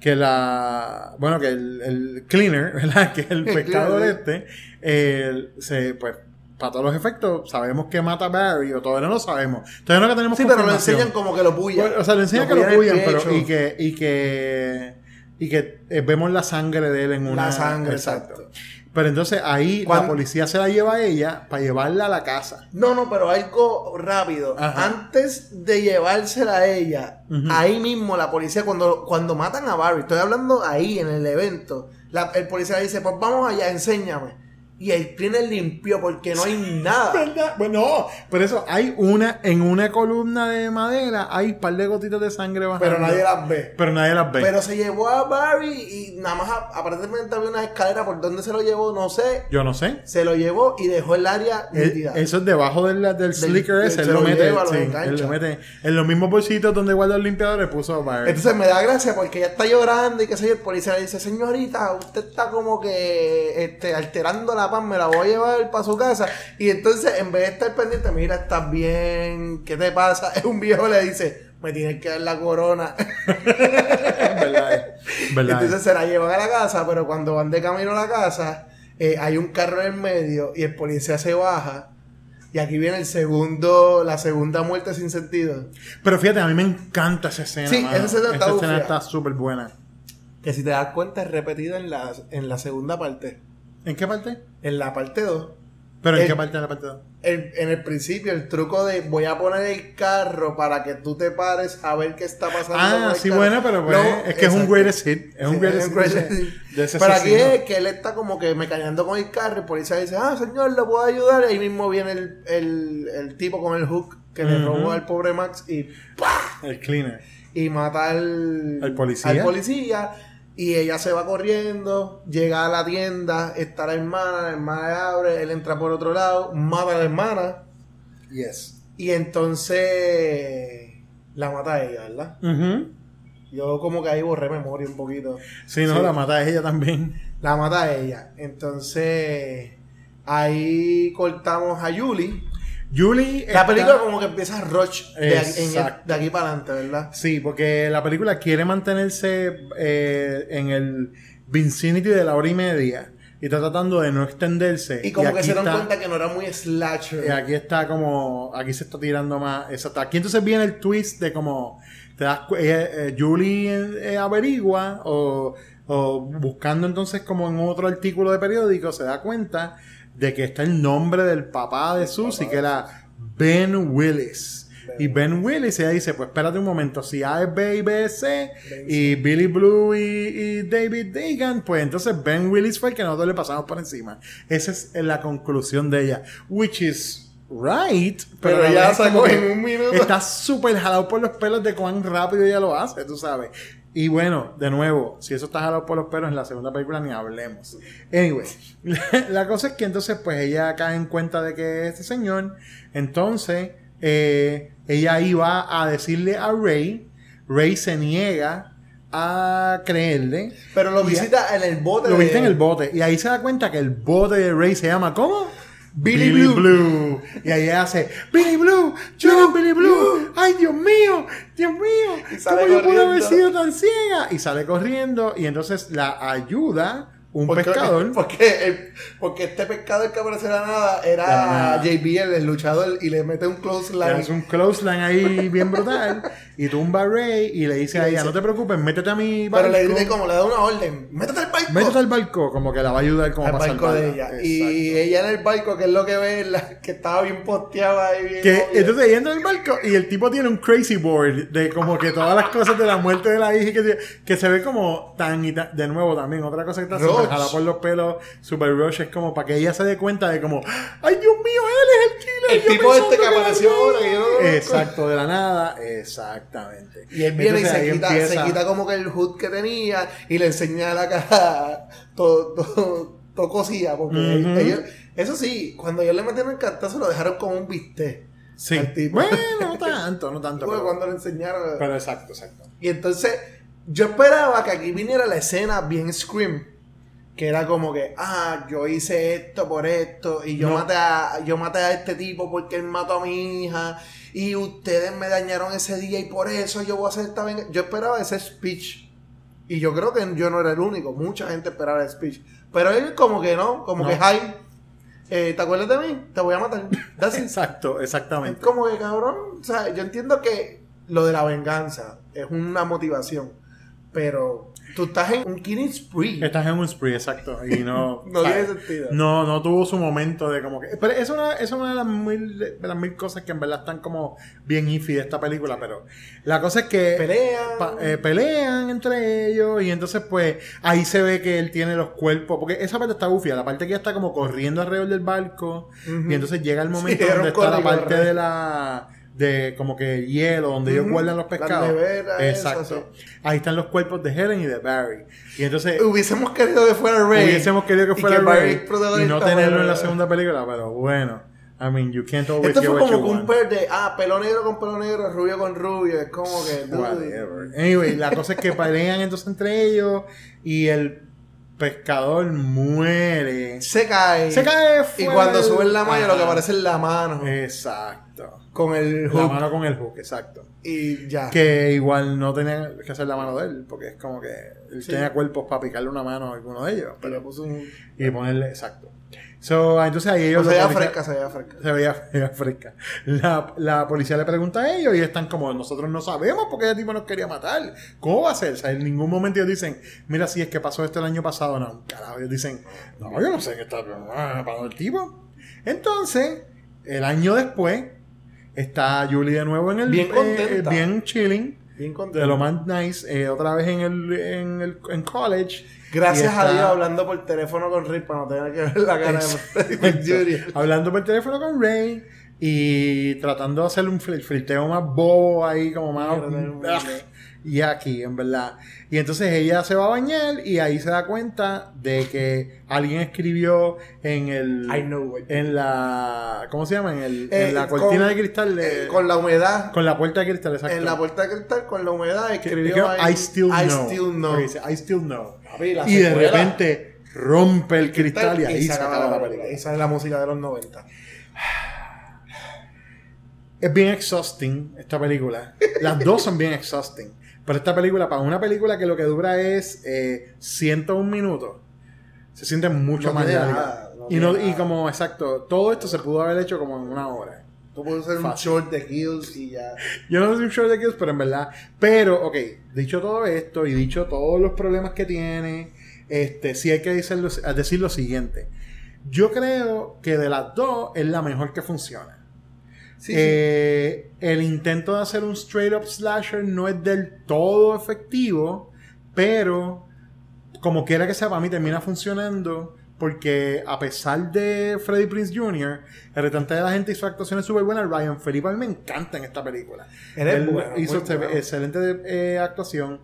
que la bueno que el, el cleaner, <laughs> ¿verdad? Que el pescador cleaner, este el- se pues para todos los efectos sabemos que mata a Barry o todavía no lo sabemos. Todavía no tenemos Sí, pero lo enseñan como que lo puyan. Bueno, o sea, le enseñan que lo en el puyan, pero y que y que y que eh, vemos la sangre de él en una La sangre, exacto. Pero entonces ahí la policía se la lleva a ella para llevarla a la casa. No, no, pero algo rápido. Ajá. Antes de llevársela a ella, ahí mismo la policía, cuando, cuando matan a Barry, estoy hablando ahí en el evento, la- el policía le dice, pues vamos allá, enséñame. Y el cleaner limpió porque no hay <laughs> nada. ¿Verdad? Bueno, no, pero eso, hay una, en una columna de madera, hay un par de gotitas de sangre bajando. Pero nadie las ve. Pero nadie las ve. Pero se llevó a Barry y nada más a- aparentemente había una escalera por donde se lo llevó, no sé. Yo no sé. Se lo llevó y dejó el área Él- nítida. eso es debajo del, del slicker del- ese, se él lo, mete, lleva, sí, él lo mete en los mismos bolsitos donde guarda el limpiador, le puso Barry. Entonces me da gracia porque ella está llorando y qué sé yo, el policía le dice, señorita, usted está como que este, alterando la me la voy a llevar para su casa. Y entonces en vez de estar pendiente, mira, estás bien, ¿qué te pasa? Es <laughs> un viejo le dice, me tienes que dar la corona. <laughs> ¿Verdad? ¿Verdad? Entonces se la llevan a la casa, pero cuando van de camino a la casa, eh, hay un carro en el medio y el policía se baja. Y aquí viene el segundo, la segunda muerte sin sentido. Pero fíjate, a mí me encanta esa escena. Sí, mano. esa escena está Esa escena está súper buena. Que si te das cuenta es repetida en la, en la segunda parte. ¿En qué parte? En la parte 2. ¿Pero en El- qué parte de la parte 2? el- en el principio, el truco de voy a poner el carro para que tú te pares a ver qué está pasando. Ah, sí, carro. bueno, pero pues, No, es que es un greatest hit. Es un Sí, greatest es hit un greatest Pero aquí es que él está como que mecaneando con el carro y el policía dice, ah, señor, ¿le puedo ayudar? Y ahí mismo viene el, el, el tipo con el hook que le robó al pobre Max y ¡pah! El cleaner. y mata al, ¿Al policía? al policía. Y ella se va corriendo, llega a la tienda, está la hermana, la hermana le abre, él entra por otro lado, mata a la hermana Yes. y entonces la mata a ella, ¿verdad? Yo como que ahí borré memoria un poquito. Sí, no, Sí. la mata a ella también. La mata a ella. Entonces ahí cortamos a Julie. Julie. La está- película como que empieza a rush de aquí, en el- Exacto. de aquí para adelante, ¿verdad? Sí, porque la película quiere mantenerse eh, en el vicinity de la hora y media y está tratando de no extenderse. Y como que se dan está- cuenta que no era muy slasher. y aquí está como, aquí se está tirando más. Exacto. Aquí entonces viene el twist de como te das cu- eh, eh, Julie eh, averigua o, o buscando entonces como en otro artículo de periódico se da cuenta de que está el nombre del papá de Susie que era Ben Willis. Y Ben Willis, ella dice, pues espérate un momento, si A es B y B es C, y Billy Blue y, y David Dagan, pues entonces Ben Willis fue el que nosotros le pasamos por encima. Esa es la conclusión de ella. Which is right, Pero la ella sacó en un minuto. Está súper jalado por los pelos de cuán rápido ella lo hace, tú sabes. Y bueno, de nuevo, si eso está jalado por los pelos en la segunda película ni hablemos. Anyway, <laughs> la, cosa es que entonces pues ella cae en cuenta de que este señor, entonces eh, ella iba a decirle a Ray, Ray se niega a creerle. Pero lo visita en el bote. Lo de- viste en el bote. Y ahí se da cuenta que el bote de Ray se llama ¿cómo? Billy Blue. Y ahí hace Billy Blue, yo Billy Blue. Ay, Dios mío, Dios mío. ¿Cómo yo pude haber sido tan ciega? Y sale corriendo y entonces la ayuda un Porque, pescador. Porque, el- porque este pescador que apareció de la nada la era nada. JBL, el luchador, y le mete un close Le line. hace un clothesline ahí bien brutal y tumba a Ray y le dice Y a le ella, dice- no te preocupes, métete a mi Pero barco. le grita como le da una orden: métete al barco. Métete al barco, como que la va a ayudar como al para barco de ella. Y ella en el barco, que es lo que ve, la- que estaba bien posteada ahí. Bien Que, obvia. entonces ella entra en el barco y el tipo tiene un crazy board de como que todas las cosas de la muerte de la hija que, que se ve como tan y tan, de nuevo también otra cosa que está Rush. por los pelos super rush es como para que ella se dé cuenta de como ay Dios mío él es el killer El yo tipo este que apareció él". ahora, que yo no lo conozco. exacto de la nada exactamente Y él viene y se quita, empieza- se quita como que el hood que tenía y le enseña la cara todo, todo, todo cosilla. Porque ellos, eso sí, cuando ellos le metieron el cartazo lo dejaron como un bistec. sí bueno no tanto no tanto pero, cuando le enseñaron. pero exacto exacto Y entonces, yo esperaba que aquí viniera la escena bien Scream. Que era como que, ah, yo hice esto por esto. Y yo, No. maté a, yo maté a este tipo porque él mató a mi hija. Y ustedes me dañaron ese día y por eso yo voy a hacer esta venganza. Yo esperaba ese speech. Y yo creo que yo no era el único. Mucha gente esperaba el speech. Pero él como que no, como No. que, hi, eh, ¿te acuerdas de mí? Te voy a matar. <laughs> Exacto Es exactamente como que cabrón, o sea, yo entiendo que lo de la venganza es una motivación, pero tú estás en un killing spree. Estás en un spree, exacto. Y no. <laughs> No tiene sentido. No, no tuvo su momento de como que. Pero es una, es una de, las mil, de las mil cosas que en verdad están como bien iffy de esta película. Pero la cosa es que. Pelean. pa- eh, pelean entre ellos. Y entonces, pues, ahí se ve que él tiene los cuerpos. Porque esa parte está bufia. La parte que está como corriendo alrededor del barco. Y entonces llega el momento era donde está la parte corre. de la. De como que hielo, donde ellos guardan los pescados. nevera, eso, Exacto. Ahí están los cuerpos de Helen y de Barry. Y entonces. Hubiésemos querido que fuera Ray. Hubiésemos querido que y fuera Ray y no tenerlo en la segunda película, pero bueno. I mean, you can't always Esto fue como un pair de, ah, pelo negro con pelo negro, rubio con rubio. Es como que, Whatever. Anyway, la cosa es que pelean entonces entre ellos y el pescador muere. se cae. Se cae Y cuando del- sube la malla, lo que aparece es la mano. Exacto. Con el La hook. mano con el hook, exacto. Y ya. Que igual no tenía que hacer la mano de él, porque es como que él tenía cuerpos para picarle una mano a alguno de ellos. Pero puso un. Y ponerle, exacto. So, entonces ahí ellos... se veía fresca, se veía fresca. Se veía, se veía fresca. La, la policía le pregunta a ellos y están como, nosotros no sabemos por qué ese tipo nos quería matar. ¿Cómo va a ser? O sea, en ningún momento ellos dicen, mira, si es que pasó esto el año pasado. No, carajo. Ellos dicen, no, yo no sé qué está ah, pasando el tipo. Entonces, el año después, está Julie de nuevo en el... Bien eh, contenta. bien chilling. Bien contento. De lo más nice. eh, otra vez en el, en el en college. Gracias a Dios hablando por teléfono con Rick para no tener que ver la cara de Mercury. <laughs> Hablando por teléfono con Ray y tratando de hacer un fl- flirteo más bobo ahí, como más. Y aquí, en verdad. Y entonces ella se va a bañar y ahí se da cuenta de que alguien escribió en el. I know what- En la. ¿Cómo se llama? En, el, Eh, en la cortina con- de cristal. de- Eh, con la humedad. con la puerta de cristal, exacto. En la puerta de cristal, con la humedad, escribió I still know. I still know. Porque dice, I still know. Papi, la Y de repente rompe el cristal y ahí se acaba la película. Esa es la música de los 90. Es bien exhausting esta película. Las dos son bien exhausting. Pero esta película, para una película que lo que dura es eh, 101 minutos, se siente mucho No más larga. nada, no y, no, y como, exacto, todo esto se pudo haber hecho como en una hora. Tú puedes hacer un short de Hills y ya. Yo no soy un short de Kills, pero en verdad. Pero, ok, dicho todo esto y dicho todos los problemas que tiene, este, sí hay que decir lo, decir lo siguiente. Yo creo que de las dos es la mejor que funciona. Sí, Eh, El intento de hacer un straight up slasher no es del todo efectivo, pero como quiera que sea, para mí termina funcionando. Porque a pesar de Freddie Prince Jr., el restante de la gente hizo actuaciones súper buenas. Ryan Felipe a mí me encanta en esta película. Él bueno, hizo bueno. excelente eh, actuación.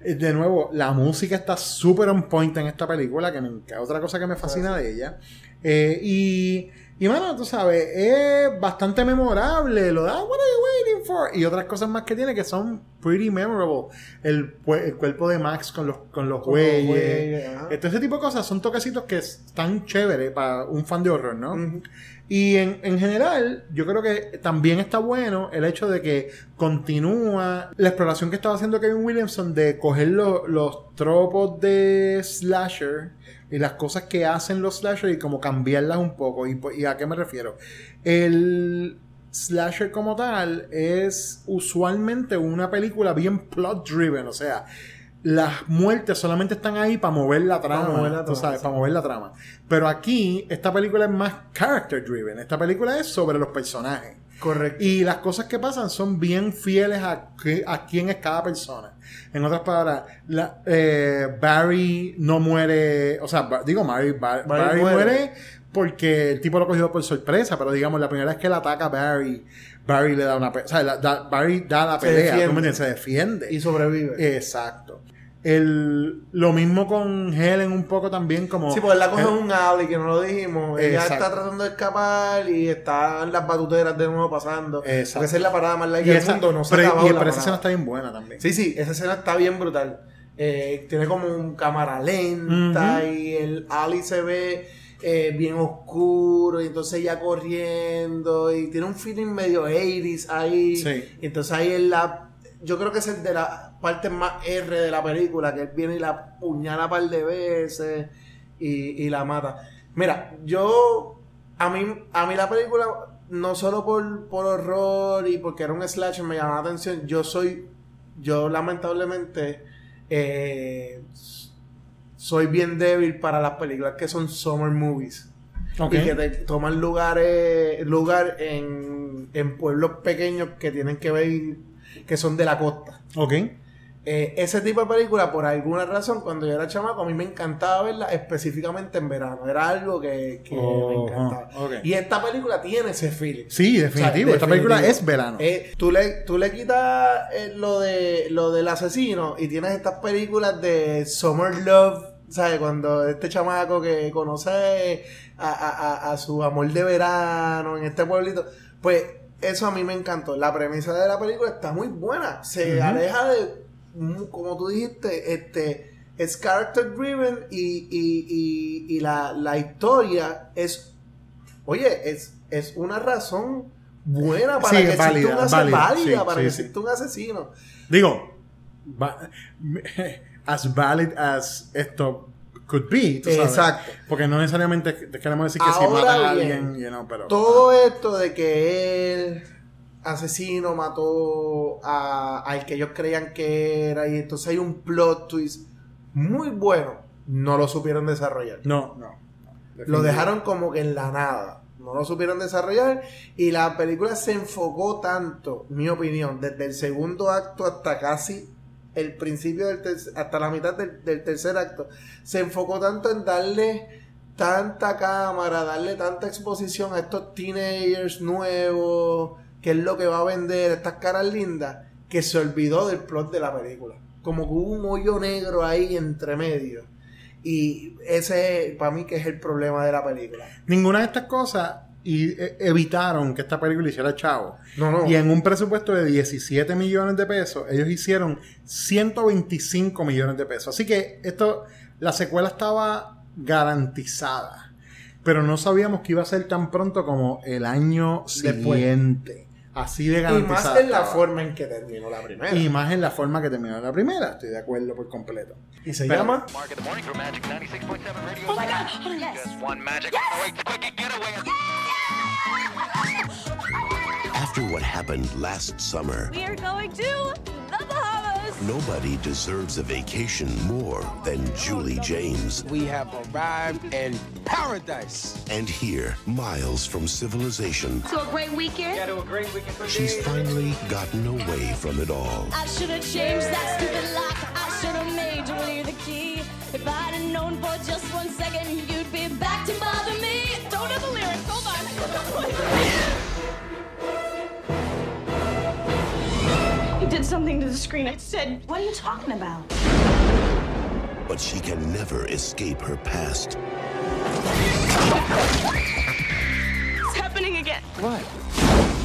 Eh, De nuevo, la música está súper on point en esta película, que me otra cosa que me fascina de ella. Eh, y, y bueno, tú sabes, es bastante memorable. Lo da, what are you waiting for? Y otras cosas más que tiene que son pretty memorable. El, el cuerpo de Max con los, con los güeyes. güeyes, ajá. Este ese tipo de cosas son toquecitos que están chéveres para un fan de horror, ¿no? Y en, en general, yo creo que también está bueno el hecho de que continúa la exploración que estaba haciendo Kevin Williamson de coger lo- los tropos de slasher y las cosas que hacen los slasher y como cambiarlas un poco. ¿Y, a qué me refiero? El slasher como tal es usualmente una película bien plot driven, o sea, las muertes solamente están ahí para mover la trama, mover la tú trama, sabes, sí. para mover la trama. Pero aquí esta película es más character driven, esta película es sobre los personajes. Correcto. Y las cosas que pasan son bien fieles a, que- a quién es cada persona. En otras palabras, la- eh, Barry no muere, o sea, digo, Barry, Ba- Barry Barry muere. muere. porque el tipo lo cogió por sorpresa, pero digamos, la primera vez que él ataca a Barry, Barry le da una pelea, o sea, la- da- Barry da la pelea. Se defiende. Y sobrevive. Exacto. El, lo mismo con Helen un poco también como... Sí, porque él la coge un alley que no lo dijimos. Ella está tratando de escapar y están las batuteras de nuevo pasando. Exacto. Porque esa es la parada más larga y del esa, mundo. No se pero, y- la pero esa escena está bien buena también. Sí, sí, esa escena está bien brutal. Eh, tiene como un cámara lenta y el alley se ve eh, bien oscuro y entonces ella corriendo y tiene un feeling medio 80s ahí. Sí. Y entonces ahí es la... Yo creo que es el de la parte más R de la película, que él viene y la puñala un par de veces y, y la mata. Mira, yo... A mí, a mí la película, no solo por, por horror y porque era un slasher, me llamaba la atención. Yo soy yo lamentablemente eh, soy bien débil para las películas que son summer movies y que te toman lugares lugar en, en pueblos pequeños que tienen que ver que son de la costa Ok. Eh, ese tipo de película por alguna razón cuando yo era chamaco a mí me encantaba verla específicamente en verano era algo que, que me Oh, encantaba y esta película tiene ese feeling Sí, definitivo. o sea, Esta película es verano. Eh, tú, le, tú le quitas eh, lo, de, lo del asesino y tienes estas películas de Summer Love, ¿sabes? Cuando este chamaco que conoce a, a- a- a su amor de verano en este pueblito, pues eso a mí me encantó. La premisa de la película está muy buena. Se aleja de, como tú dijiste, este es character driven y, y, y, y la, la historia es Oye, es, es una razón buena para Sí, que exista válida, un ase- válida, válida sí, para sí, que exista un asesino. Digo, <laughs> as valid as esto could be, tú sabes. Exacto. Porque no necesariamente te queremos decir que si matan a alguien, you know, pero... Todo esto de que él, asesino, mató a, al que ellos creían que era, y entonces hay un plot twist muy bueno, no lo supieron desarrollar. No, no. no, Lo dejaron como que en la nada. No lo supieron desarrollar. Y la película se enfocó tanto, mi opinión, desde el segundo acto hasta casi el principio del hasta la mitad del, del tercer acto. Se enfocó tanto en darle tanta cámara, darle tanta exposición a estos teenagers nuevos, que es lo que va a vender, estas caras lindas, que se olvidó del plot de la película. Como que hubo un hoyo negro ahí entre medio. Y ese, para mí, que es el problema de la película. Ninguna de estas cosas y, eh, evitaron que esta película hiciera chavo. No, no. Y en un presupuesto de 17 millones de pesos, ellos hicieron 125 millones de pesos. Así que esto, la secuela estaba garantizada. Pero no sabíamos que iba a ser tan pronto como el año Después. siguiente. Así de Y garantizada. más en la forma en que terminó la primera. Y más en la forma que terminó la primera. Estoy de acuerdo por completo. Y se Pero- llama Mark in the morning for Magic 96.7 Radio. My god! Yes! Just one magic. Wait, quick, get away. After what happened last summer, We are going to the Bahamas! Nobody deserves a vacation more than Julie James. We have arrived in paradise. And here, miles from civilization, To a great weekend? Yeah, to a great weekend for She's finally gotten away from it all. I should have changed that stupid lock. I should have made Julie the key. If I'd have known for just one second, you'd be back to bother You something to the screen. It said, What are you talking about? But she can never escape her past It's happening again. Why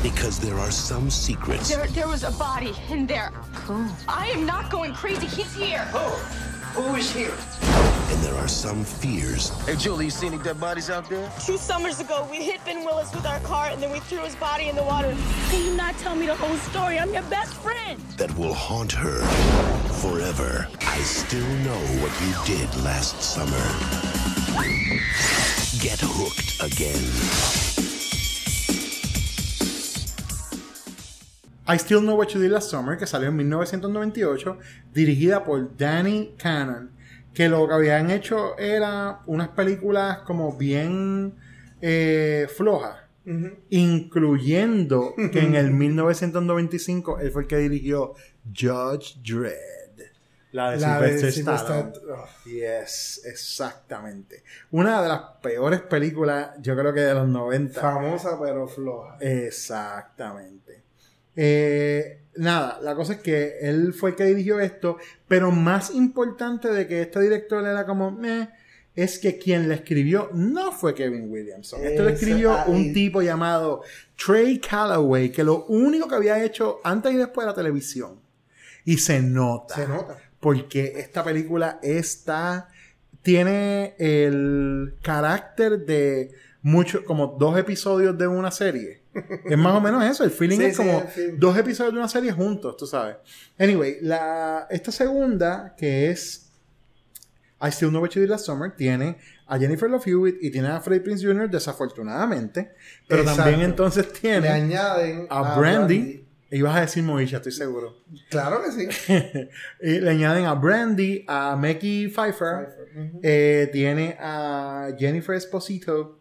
because there are some secrets There, there was a body in there. Cool. I am not going crazy. He's here. Oh. Who is here? and there are some fears Hey, Julie, you see any dead bodies out there? Two summers ago, we hit Ben Willis with our car, and then we threw his body in the water. Can you not tell me the whole story? I'm your best friend. that will haunt her forever. I still know what you did last summer. Get hooked again. I Still Know What You Did Last Summer, que salió en 1998, dirigida por Danny Cannon, que lo que habían hecho era unas películas como bien eh, flojas, incluyendo <laughs> que en el 1995 él fue el que dirigió Judge Dredd. La de La Sylvester Sylvester- Stallone. oh. Yes, exactamente. Una de las peores películas, yo creo que de los 90. Famosa pero floja. Exactamente. Eh, nada, la cosa es que él fue el que dirigió esto, pero más importante de que este director era como, meh, es que quien le escribió no fue Kevin Williamson. Esto lo escribió un tipo llamado Trey Calloway, que lo único que había hecho antes y después de la televisión. Y se nota. Se nota. Porque esta película está. Tiene el carácter de mucho, como dos episodios de una serie. Es más o menos eso. El feeling Sí, es como dos episodios de una serie juntos, tú sabes. Anyway, la, esta segunda, que es I Still Know What You Did Last Summer, tiene a Jennifer Love Hewitt y tiene a Freddie Prinze Jr. desafortunadamente. Pero Exacto. también entonces Le tiene añaden a Brandy. Ibas a decir Moisha, estoy seguro. Claro que sí. <laughs> Y le añaden a Brandy, a Mackie Pfeiffer, eh, tiene a Jennifer Esposito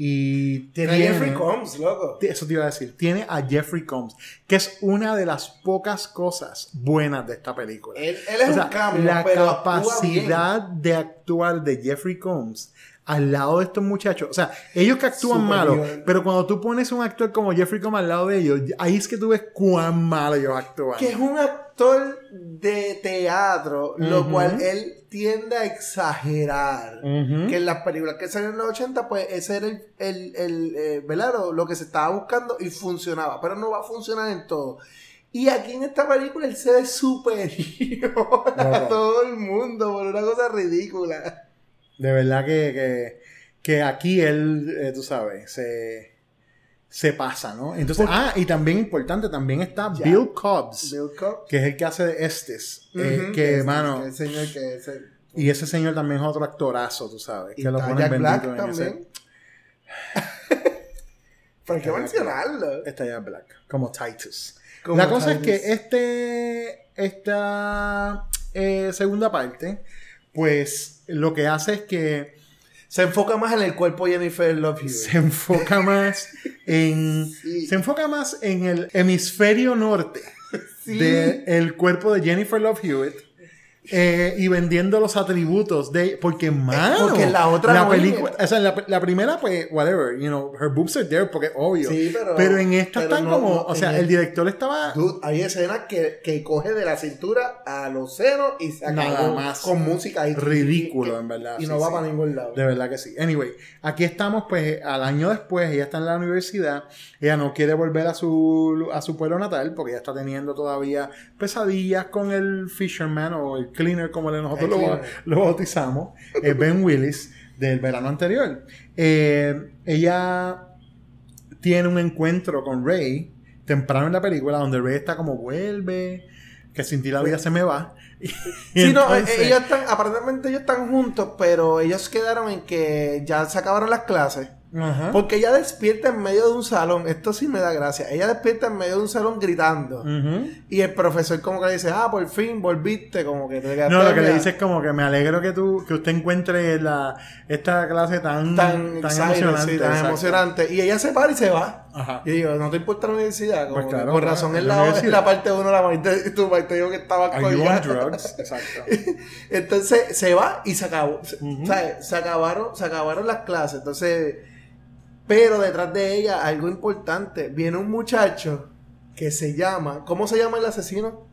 y Tiene a Jeffrey Combs, loco. Eso te iba a decir. Tiene a Jeffrey Combs, que es una de las pocas cosas buenas de esta película. Él- él es O sea, un cambio, La pero capacidad de actuar de Jeffrey Combs al lado de estos muchachos. O sea, ellos que actúan Superior. malo, pero cuando tú pones un actor como Jeffrey Combs al lado de ellos, ahí es que tú ves cuán malo ellos actúan. Que es un actor de teatro, lo cual él tiende a exagerar. Que en las películas que salen en los 80, pues ese era el, el, el, eh, ¿verdad? Lo, lo que se estaba buscando y funcionaba. Pero no va a funcionar en todo. Y aquí en esta película él se ve superior <laughs> a todo el mundo por una cosa ridícula. De verdad que, que, que aquí él, eh, tú sabes, se, se pasa, ¿no? Entonces, ah, y también importante, también está Ya. Bill Cobbs, Bill Cobb. que es el que hace de Estes. eh, que, ese- mano, ese señor que ese- y ese señor también es otro actorazo, tú sabes. y que lo ponen Jack Black bendito en ese. también. <laughs> Hay que Jack mencionarlo. Está Jack Black, como Titus. Como La cosa Titus. es que este, esta eh, segunda parte, pues lo que hace es que Se enfoca más en el cuerpo de Jennifer Love Hewitt. se enfoca más en Sí. se enfoca más en el hemisferio norte <laughs> Sí. del cuerpo de Jennifer Love Hewitt eh, y vendiendo los atributos de porque mano porque la otra no película es. o sea la, la primera pues whatever you know her boobs are there porque obvio Sí, pero- en esta pero están no- como no, o sea el el- director estaba Dude, hay escenas que, que coge de la cintura a los senos y se Nada más. con música ahí. Ridículo, que- en verdad, Y sí, no va sí. para ningún lado. De verdad que sí. Anyway, aquí estamos, pues, al año después, ella está en la universidad, ella no quiere volver a su, a su pueblo natal porque ella está teniendo todavía pesadillas con el fisherman o el cleaner, como nosotros lo, bautizamos, eh, Ben Willis, del verano anterior. Eh, ella tiene un encuentro con Ray temprano en la película donde Ray está como vuelve, que sin ti la vida se me va. <laughs> Y Sí, no, eh, ellos están, aparentemente ellos están juntos, pero ellos quedaron en que ya se acabaron las clases. Ajá. Porque ella despierta en medio de un salón, esto sí me da gracia, ella despierta en medio de un salón gritando. Y el profesor como que le dice, ah, por fin volviste, como que te quedaste No, lo que le dormida". dice es como que me alegro que tú, que usted encuentre la, esta clase tan, tan, tan excited, emocionante. sí, tan exacto. emocionante. Y ella se para y se va. Ajá. Y digo, ¿no te importa la universidad? Como Pues claro, por razón en es la la, la parte uno, la parte tu parte digo que estaba Are you on colgada. drugs? <laughs> Exacto. <laughs> Entonces se va y se acabó. Se- ¿sabes? Se acabaron, se acabaron las clases. Entonces, pero detrás de ella, algo importante, viene un muchacho que se llama, ¿cómo se llama el asesino?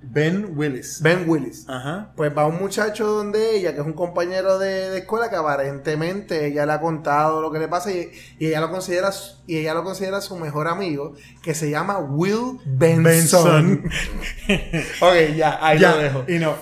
Ben Willis. Ben Willis. Ajá. Pues va un muchacho donde ella, que es un compañero de, de escuela, que aparentemente ella le ha contado lo que le pasa y, y ella lo considera y ella lo considera su mejor amigo, que se llama Will Benson. Benson. <laughs> ok, ya, ahí ya, lo dejo. enough.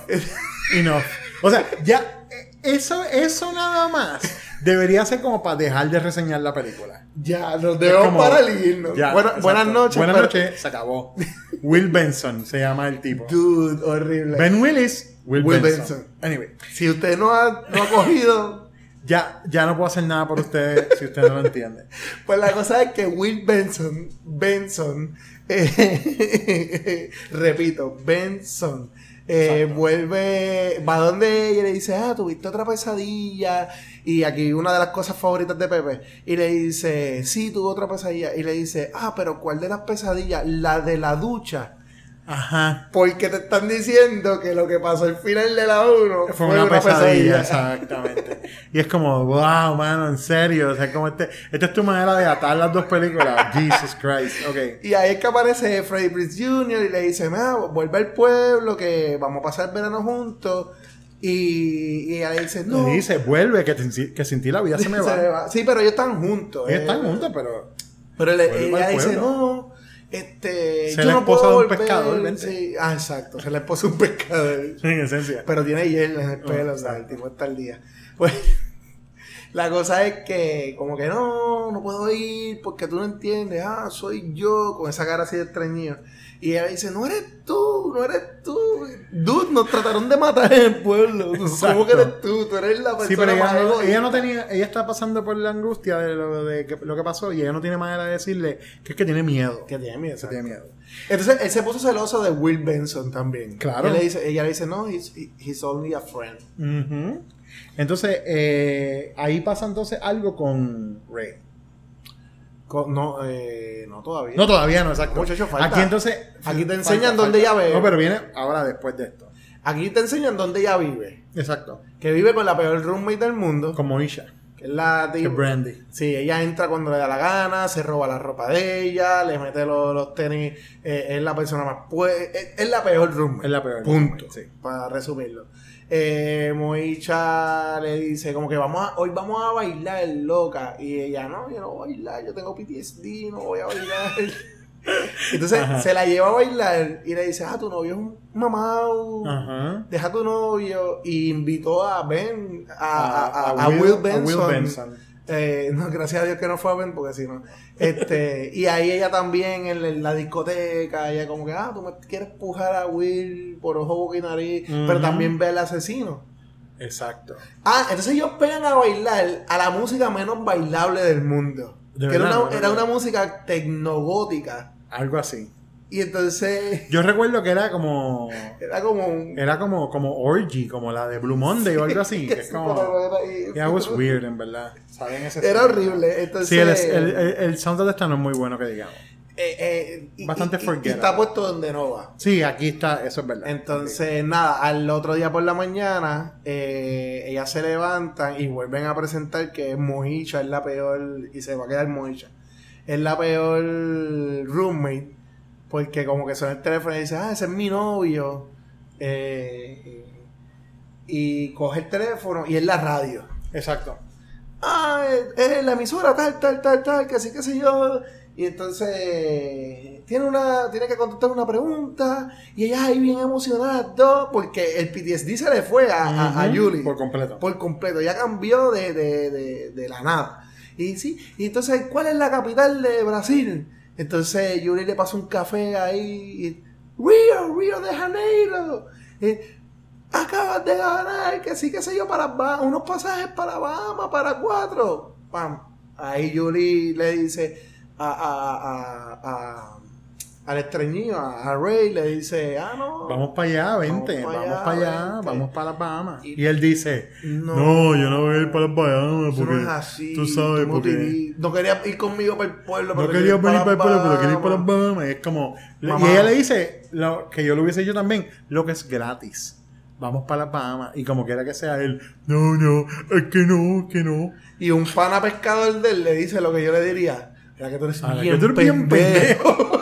Enough. O sea, ya, eso, eso nada más debería ser como para dejar de reseñar la película. Ya, nos debemos como- y irnos. Ya, Buena- buenas noches. Buenas noches, se acabó. <laughs> Will Benson se llama el tipo. Dude, horrible. Ben Willis, Will, Will Benson. Benson. Anyway, Si usted no ha, no ha cogido, <laughs> ya, ya no puedo hacer nada por usted si usted no lo entiende. <laughs> pues la cosa es que Will Benson, Benson, eh, repito, Benson, eh, vuelve, va donde ella y le dice, ah, tuviste otra pesadilla. Y aquí una de las cosas favoritas de Pepe. Y le dice, sí, tuve otra pesadilla. Y le dice, ah, pero ¿cuál de las pesadillas? La de la ducha. Ajá. Porque te están diciendo que lo que pasó al final de la 1 Fue una, pesadilla, exactamente. Y es como, wow, mano, en serio. O sea, como este, esta es tu manera de atar las dos películas. <laughs> Jesus Christ. Ok. Y ahí es que aparece Freddy Prinze Jr. y le dice, "Mira, vuelve al pueblo, que vamos a pasar el verano juntos. Y, y ella le dice, no. Le dice, vuelve, que, te- que sin ti la vida se me <laughs> Se va. Sí, pero ellos están juntos. Ellos eh. están juntos, pero. Pero le- Vuelve ella dice, no, este, Ser yo la no esposa puedo de un volver". pescador. Sí, ah, exacto, se la esposa de un pescador. <laughs> En esencia. Pero tiene hielo en el pelo, o sea, el tipo está al día. Pues, <laughs> la cosa es que, como que no, no puedo ir porque tú no entiendes. Ah, soy yo, con esa cara así de extrañido. Y ella dice, no eres tú, no eres tú. Dude, nos trataron de matar en el pueblo. <laughs> ¿Cómo que eres tú? Tú eres la persona Sí, pero más ella, no- egoísta. ella no tenía, ella está pasando por la angustia de lo, de que, lo que pasó y ella no tiene manera de decirle que es que tiene miedo. Que tiene miedo. Que tiene miedo. Entonces, él se puso celoso de Will Benson también. Claro. Le dice, ella le dice, no, he's, he's only a friend. Entonces, eh, ahí pasa entonces algo con Ray. No, eh, no todavía. No, todavía no, exacto. Muchacho, falta. Aquí entonces. Aquí te enseñan falta. dónde ella ve. No, pero viene ahora después de esto. Aquí te enseñan dónde ella vive. Exacto. Que vive con la peor roommate del mundo. Como Isha. Que es la Que Brandy. Sí, ella entra cuando le da la gana, se roba la ropa de ella, le mete los, los tenis. eh, es la persona más. Pues, es, es la peor roommate. Es la peor Punto. roommate, sí. Para resumirlo. Eh, Moicha le dice como que vamos a, hoy vamos a bailar loca y ella no, yo no voy a bailar, yo tengo PTSD, no voy a bailar. <laughs> Entonces Ajá. se la lleva a bailar y le dice, ah, tu novio es un mamau, Ajá. deja a tu novio y invitó a Ben, a, a- a- A- a a Will- Will, a Benson. Will Benson. Eh, no, gracias a Dios que no fue a Ben porque si no. Este, y ahí ella también en, la- en la discoteca, ella como que, ah, tú me quieres pujar a Will por ojo, boca y nariz, pero también ve al asesino. Exacto. Ah, entonces ellos pegan a bailar a la música menos bailable del mundo. De que era una, no, era no. una música tecnogótica. Algo así. Y entonces <laughs> Yo recuerdo que era como. era como un... Era como, como Orgy, como la de Blue Monday o algo así. <laughs> que es como. Yeah, it was weird, en verdad. ¿Saben ese Era horrible. Entonces, Sí, el, el, el, el soundtrack de esta no es muy bueno, que digamos. eh, eh, Bastante y- y- y forgettable. está puesto donde no va. Sí, aquí está, eso es verdad. Entonces, nada, al otro día por la mañana, eh, ellas se levantan y vuelven a presentar que Mojicha es la peor, y se va a quedar Mojicha, es la peor roommate, porque como que suena el teléfono y dice, ah, ese es mi novio, eh, y coge el teléfono y es la radio. Exacto. Ah, es, es la emisora tal, tal, tal, tal, que así, que sé yo. Y entonces tiene una tiene que contestar una pregunta y ellas ahí bien emocionadas dos porque el PTSD se le fue a, a- a Julie Por completo. por completo, ya cambió de, de, de, de la nada. Y sí, y entonces, ¿cuál es la capital de Brasil? Entonces Julie le pasa un café ahí, Río, Río de Janeiro. Y, acabas de ganar, que sí, que sé yo, para unos pasajes para Bahamas, para cuatro. Pam. Ahí Julie le dice a, a, a, a- al estreñido, a, a Ray, le dice, ah, no. Vamos para allá, vente. Vamos Vamos pa' para allá, vente. vamos para las Bahamas. Y- Y él dice: No. No, yo no voy a ir para las Bahamas porque. no es así. Tú sabes, porque. No quería ir conmigo para el pueblo. No quería venir para el pueblo, pero quería ir para las Bahamas. Y es como. Mamá. Y ella le dice, lo, que yo lo hubiese hecho también, lo que es gratis. Vamos para las Bahamas. Y como quiera que sea él, no, no, es que no, es que no. Y un pana pescador de él le dice lo que yo le diría. Era que tú eres bien, que tú eres bien pendejo.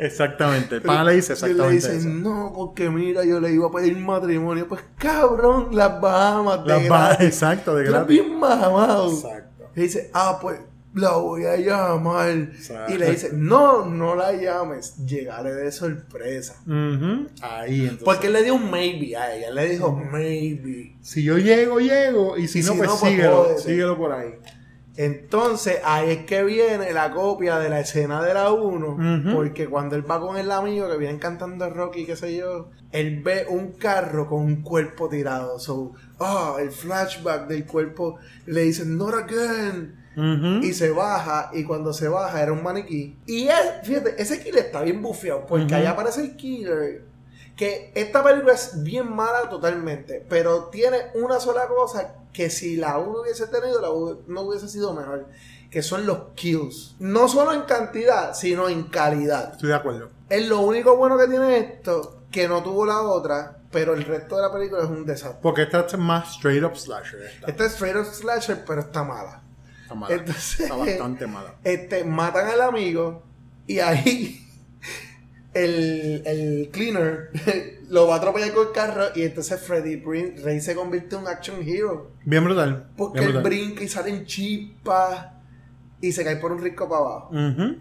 Exactamente. El pana le dice Y él le exactamente dice, no, porque mira, yo le iba a pedir matrimonio. Pues cabrón, las Bahamas. de Las Bahamas, exacto, de gratis. bien mamado. Exacto. Y dice, ah, pues la voy a llamar. Exacto. Y le dice, no, no la llames. Llegaré de sorpresa. Ujú. Ahí, entonces. Porque él le dio un maybe a ella. Le dijo, maybe. si yo llego, llego. Y si Y no, si pues no, pues síguelo. jódete. síguelo por ahí. Entonces, ahí es que viene la copia de la escena de la 1. Ujú. Porque cuando él va con el amigo que viene cantando Rocky, qué sé yo, él ve un carro con un cuerpo tirado. So, ah, el flashback del cuerpo le dicen, not again. Y se baja, y cuando se baja era un maniquí. Y es, fíjate, ese killer está bien bufeado, porque Ujú. ahí aparece el killer. Que esta película es bien mala totalmente, pero tiene una sola cosa que si la 1 hubiese tenido, la no hubiese sido mejor. Que son los kills. No solo en cantidad, sino en calidad. Estoy de acuerdo. Es lo único bueno que tiene esto, que no tuvo la otra, pero el resto de la película es un desastre. Porque esta es más straight up slasher. Esta. Esta es straight up slasher, pero está mala. Está mala. Entonces, Está bastante mala. Este, matan al amigo y ahí el, el cleaner <laughs> lo va a atropellar con el carro y entonces Freddy Prinze Rey se convierte en un action hero. Bien brutal. Porque bien él brutal. brinca y salen chispas y se cae por un risco para abajo.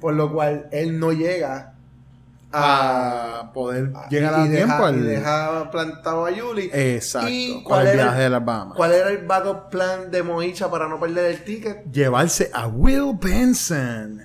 Por lo cual él no llega a... A poder a- llegar y a deja- tiempo y deja plantado a Julie. Exacto. ¿Y para el viaje de las Bahamas. ¿Cuál era el backup plan de Moicha para no perder el ticket? Llevarse a Will Benson.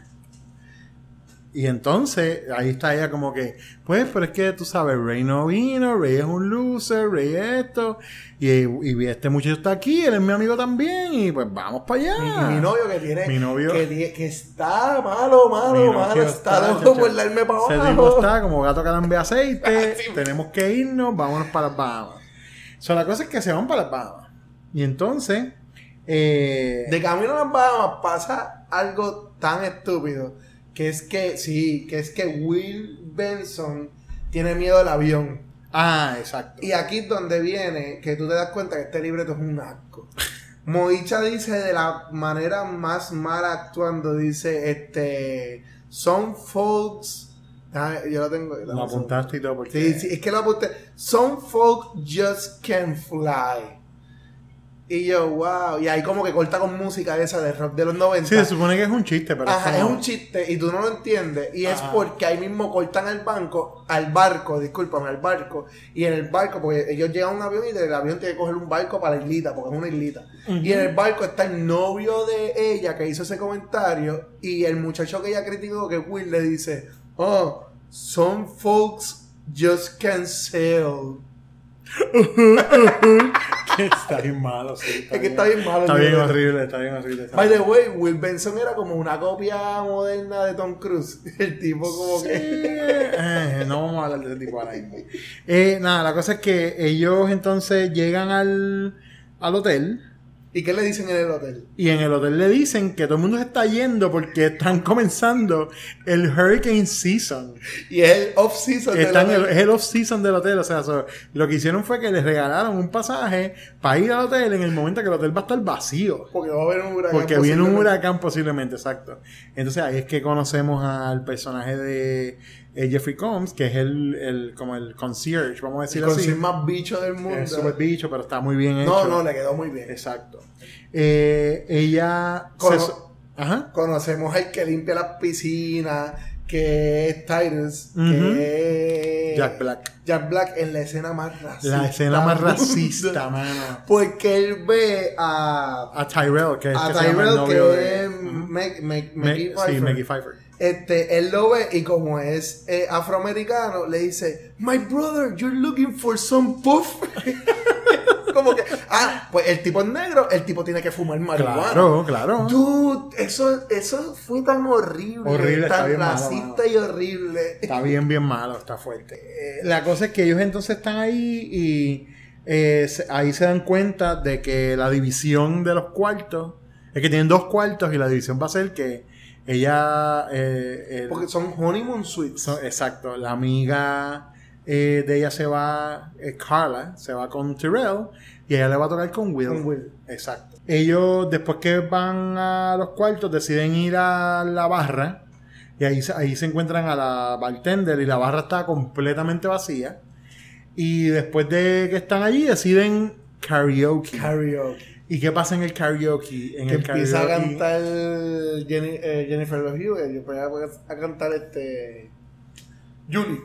Y entonces, ahí está ella como que, pues, pero es que tú sabes, Rey no vino, Rey es un loser, Rey es esto, y, y este muchacho está aquí, él es mi amigo también, y pues vamos para allá. Mi, mi novio que tiene. Mi novio. Que, que está malo, malo, malo. Está, loco por darme para Ese abajo. tipo está como gato calambe aceite. <laughs> Tenemos que irnos, vámonos para las Bahamas. O sea, la cosa es que se van para las Bahamas. Y entonces, eh, De camino a las Bahamas pasa algo tan estúpido. Que es que, sí, que es que Will Benson tiene miedo al avión. ah, exacto. Y aquí es donde viene que tú te das cuenta que este libreto es un asco. Moicha dice de la manera más mala actuando, dice, este, some folks, ah, yo lo tengo. Lo apuntaste y todo porque Sí, sí, es que lo apunté. Some folk just can't fly. Y yo, wow. Y ahí como que corta con música esa de rock de los 90. Sí, se supone que es un chiste, pero Ajá, es como- un chiste y tú no lo entiendes. Y es porque ahí mismo cortan al banco, al barco, discúlpame, al barco. Y en el barco, porque ellos llegan a un avión y del avión tiene que coger un barco para la islita, porque es una islita. Y en el barco está el novio de ella que hizo ese comentario. Y el muchacho que ella criticó, que Will, le dice: Oh, some folks just can't sail. <laughs> está bien malo, sí. Es que está bien malo Está bien horrible, está bien horrible. está By the way, Will Benson era como una copia moderna de Tom Cruise. <laughs> El tipo como Sí, que... eh, no vamos a hablar de ese tipo ahora mismo. Eh, nada, la cosa es que ellos entonces llegan al, al hotel ¿Y qué le dicen en el hotel? y en el hotel le dicen que todo el mundo se está yendo porque están comenzando el Hurricane Season. Y es el off-season del Están en el, hotel. es el off-season del hotel. O sea, so, lo que hicieron fue que les regalaron un pasaje para ir al hotel en el momento que el hotel va a estar vacío. Porque va a haber un huracán. Porque viene un huracán posiblemente, exacto. Entonces ahí es que conocemos al personaje de eh, Jeffrey Combs, que es el, el como el concierge, vamos a El decirlo así. concierge más bicho del mundo. Es súper bicho, pero está muy bien hecho. No, no, le quedó muy bien. Exacto. Eh, ella... Cono- se so- Ajá. Conocemos al que limpia las piscinas, que es Titus, Ujú. que es... Jack Black. Jack Black en la escena más racista. La escena más racista, <laughs> mano. Porque él ve a... A Tyrell, que es a que se llama el Tyrell, novio que de... es Maggie sí, Pfeiffer. Maggie Pfeiffer. Este, él lo ve y como es eh, afroamericano, le dice, My brother, you're looking for some puff. <laughs> como que, ah, pues el tipo es negro, el tipo tiene que fumar marihuana. Claro, claro. Dude, eso, eso fue tan horrible, Horrible, está tan bien malo, racista y horrible. Está bien, bien malo, está fuerte. Eh, la cosa es que ellos entonces están ahí y eh, ahí se dan cuenta de que la división de los cuartos es que tienen dos cuartos y la división va a ser que ella. eh, el- Porque son honeymoon suites. exacto, la amiga eh, de ella se va, eh, Carla, se va con Tyrell y ella le va a tocar con Will. Con Will. Exacto. Ellos, después que van a los cuartos, deciden ir a la barra Y ahí, se- ahí se encuentran a la bartender y la barra está completamente vacía. Y después de que están allí deciden karaoke. Karaoke. ¿Y qué pasa en el karaoke? En que el empieza a karaoke- cantar Jenny- eh, Jennifer Love Hewitt y después a, a cantar este Julie.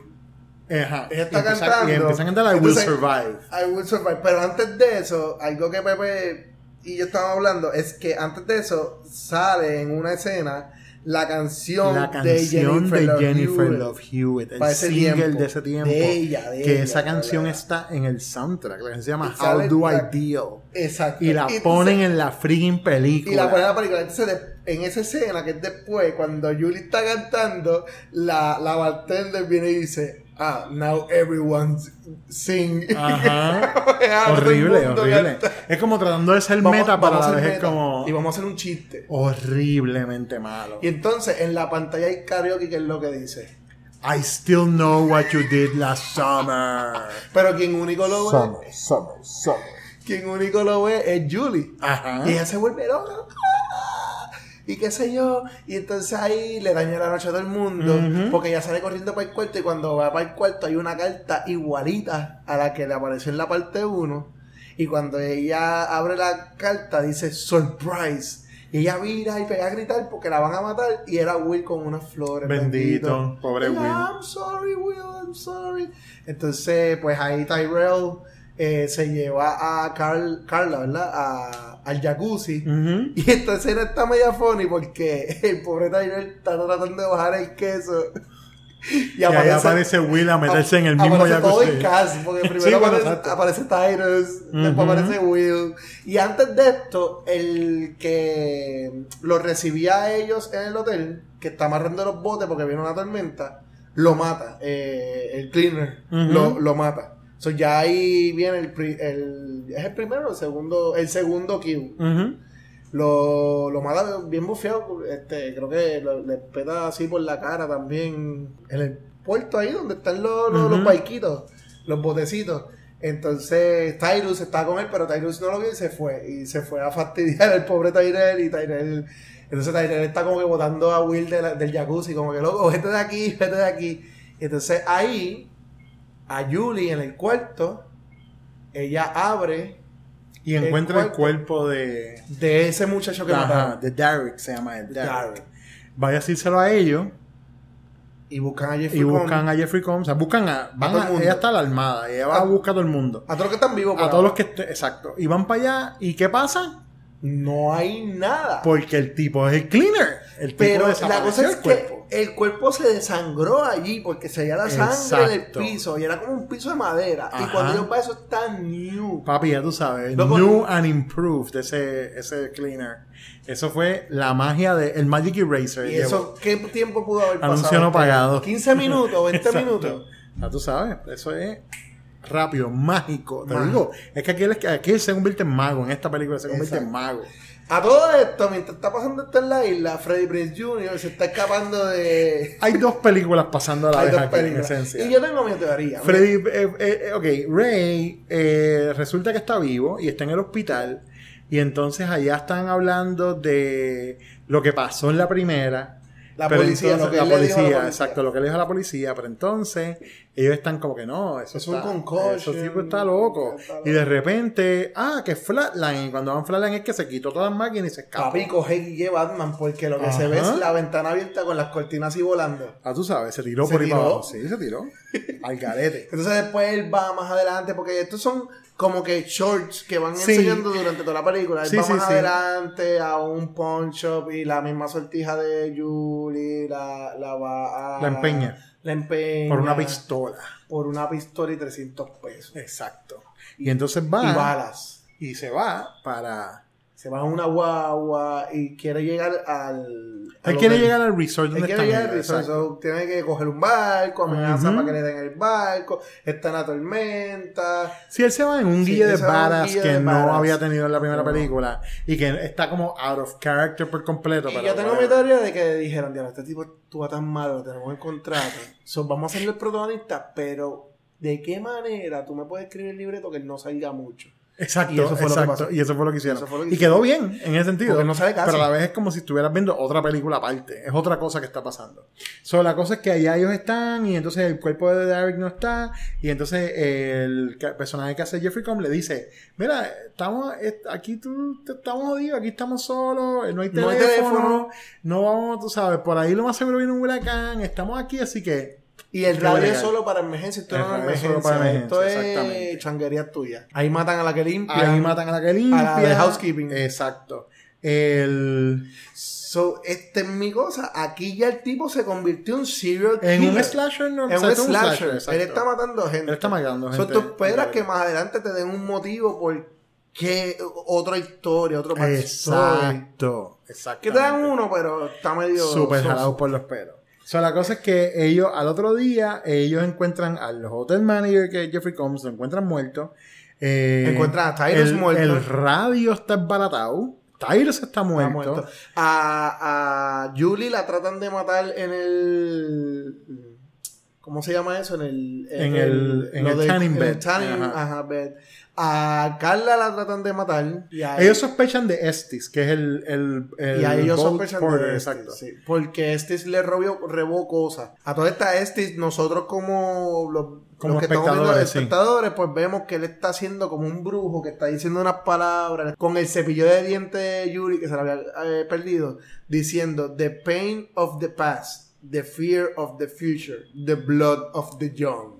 Ajá. Ella está y empieza, cantando. Y empieza a cantar I Will Survive. I Will Survive. Pero antes de eso, algo que Pepe y yo estábamos hablando es que antes de eso sale en una escena la canción, La canción de Jennifer, Love Hewitt, el single tiempo. de ese tiempo. De ella, de que ella, esa canción ¿verdad? está en el soundtrack. La canción se llama Y How Do I la- Deal. Exacto. Y la entonces- ponen en la freaking película. Y la ponen en la película. Entonces, de- en esa escena que es después, cuando Julie está cantando, la, la bartender viene y dice, ah, now everyone sing. Ajá. <laughs> Horrible, horrible. canta. Es como tratando de ser Vamos- meta, pero vamos a a la vez meta. como Y vamos a hacer un chiste. horriblemente malo. Y entonces, en la pantalla hay karaoke, que es lo que dice. I still know what you did last summer. Pero quien único lo ve, Summer, summer, summer. quien único lo ve es Julie. Ajá. Y ella se vuelve loca. Y qué sé yo. Y entonces ahí le daña la noche a todo el mundo. Porque ella sale corriendo para el cuarto. Y cuando va para el cuarto hay una carta igualita a la que le apareció en la parte 1. Y cuando ella abre la carta dice surprise. Y ella mira y pega a gritar porque la van a matar. Y era Will con unas flores. Bendito, pobre Ella, Will. I'm sorry, Will, I'm sorry. Entonces, pues ahí Tyrell eh, se lleva a Carl, Carla, ¿verdad? A- al jacuzzi. Ujú. Y esta escena está media funny porque <laughs> el pobre Tyrell está tratando de bajar el queso. <laughs> Y, Y ahí aparece Will a meterse en el mismo aparece todo jacuzzi. en cast, porque <laughs> Sí, primero bueno, aparece, aparece Tyrus, después Ujú. aparece Will. Y antes de esto, el que los recibía a ellos en el hotel, que está amarrando los botes porque viene una tormenta, lo mata. eh, el cleaner lo, lo mata. So, ya ahí viene el, pri- el. ¿Es el primero o el segundo? El segundo kill. Ujú. Lo, lo mata bien bufeado. Este, creo que lo- le peta así por la cara también. En el puerto ahí donde están los, los, los Ujú. barquitos, los botecitos. Entonces Tyrus está con él, pero Tyrus no lo vio y se fue. Y se fue a fastidiar al pobre Tyrell. Y Tyrell. Entonces Tyrell está como que botando a Will de la- del jacuzzi, como que loco, vete de aquí, vete de aquí. Entonces ahí, a Julie en el cuarto, ella abre Y El encuentra el cuerpo. cuerpo de. de ese muchacho que Ajá, de Derek, se llama él. Derek. Derek. Vaya a decírselo a ellos Y buscan a Jeffrey y Combs. buscan a Jeffrey Combs. O sea, buscan a. Van a el mundo. ella está alarmada. Ella va A- a buscar a todo el mundo. A todos los que están vivos. A todos los que. Exacto. Y van para allá. ¿Y qué pasa? No hay nada. Porque el tipo es el cleaner. El tipo Pero la cosa es el que el cuerpo se desangró allí porque se veía la sangre del Exacto. piso y era como un piso de madera. Y cuando ellos van, eso está new. Papi, ya tú sabes. Loco, new and improved ese, ese cleaner. Eso fue la magia de el Magic Eraser. Y eso, ¿qué tiempo pudo haber pasado? Anuncio no pagado. 15 minutos, 20 Exacto. minutos. Ya tú sabes, eso es rápido, mágico. Te Mágico. digo, es que aquí aquí se convierte en mago. En esta película se convierte en mago. A todo esto, mientras está pasando esto en la isla, Freddy Prinze Jr. se está escapando de. Hay dos películas pasando a la vez aquí, en esencia. Y yo tengo mi teoría. Freddy, eh, eh, ok, Ray eh, resulta que está vivo y está en el hospital. Y entonces allá están hablando de lo que pasó en la primera. La policía, entonces- lo que la él le dijo a la policía, policía. exacto, lo que le dijo a la policía. Pero entonces ellos están como que no, eso Es un está, concussion, Ese tipo está loco. está Y de repente, ah, que Flatline. Y cuando van Flatline es que se quitó todas las máquinas y se escapó. Papi coge y lleva Batman porque lo que se ve es la ventana abierta con las cortinas así volando. Ah, tú sabes, se tiró ¿Se por ahí para tiró? abajo. Sí, se tiró. <laughs> Al garete. Entonces después él va más adelante porque estos son como que shorts que van Sí. enseñando durante toda la película. Él Sí, va sí, más adelante a un pawn shop y la misma sortija de Julie la, la va a... La empeña. La empeña. Por una pistola. Por una pistola y 300 pesos. Exacto. Y entonces va. Y balas. y se va para. Se va a una guagua y quiere llegar al... Él quiere hotel. llegar al resort Él donde quiere están llegar al resort, so, tiene que coger un barco, amenaza para que le den el barco, está en la tormenta. Sí, él se va en un Sí, él de guille que de no había tenido en la primera No. película y que está como out of character por completo. Y yo tengo mi teoría de que dijeron, Dios, este tipo actúa tan malo, lo tenemos en contrato. So, vamos a ser el protagonista, pero ¿de qué manera tú me puedes escribir el libreto que no salga mucho? Exacto, Y eso fue lo que exacto. pasó. y eso fue lo que hicieron. Lo que y quedó bien en ese sentido. Porque no sabe casi. Pero a la vez es como si estuvieras viendo otra película aparte. Es otra cosa que está pasando. So, la cosa es que allá ellos están y entonces el cuerpo de Derek no está. Y entonces el personaje que hace Jeffrey Combs le dice: Mira, estamos est- aquí tú estamos jodidos, aquí estamos solos, no hay No teléfono, hay teléfono. no vamos, tú sabes, por ahí lo más seguro viene un huracán, estamos aquí, así que. Y el radio es solo para emergencia, esto no es emergencia. solo para esto es changuería tuya. Ahí matan a la que limpia. Ahí matan a la que limpia. A la de housekeeping. Exacto. El. So, este es mi cosa. Aquí ya el tipo se convirtió en un serial En un killer. slasher, ¿no? En un es un slasher. slasher, exacto. Él está matando gente. Él está matando So, gente. tú esperas que más adelante te den un motivo por qué otra historia, otro backstory. Exacto. Exacto. Que te dan uno, pero está medio... Súper jalado por los pelos. O sea, la cosa es que ellos, al otro día, ellos encuentran al hotel manager que es Jeffrey Combs, lo encuentran muerto. Eh, Encuentran a Tyrus el, muerto. El radio está embaratado. Tyrus está Está muerto. muerto. A, a Julie la tratan de matar en el. ¿Cómo se llama eso? En el. En el- en el de- tanning el bed. tanning, Ajá. ajá, bed. A Carla la tratan de matar. Y a, Ellos sospechan de Estis, que es el. el, el y a ellos sospechan porter, de Estes, Exacto. sí, porque Estes le robó, robó cosas. A toda esta Estes, nosotros como los, Como los que estamos viendo espectadores, sí. espectadores, pues vemos que él está haciendo como un brujo que está diciendo unas palabras con el cepillo de dientes de Yuri que se le había eh, perdido, diciendo The pain of the past, the fear of the future, the blood of the young.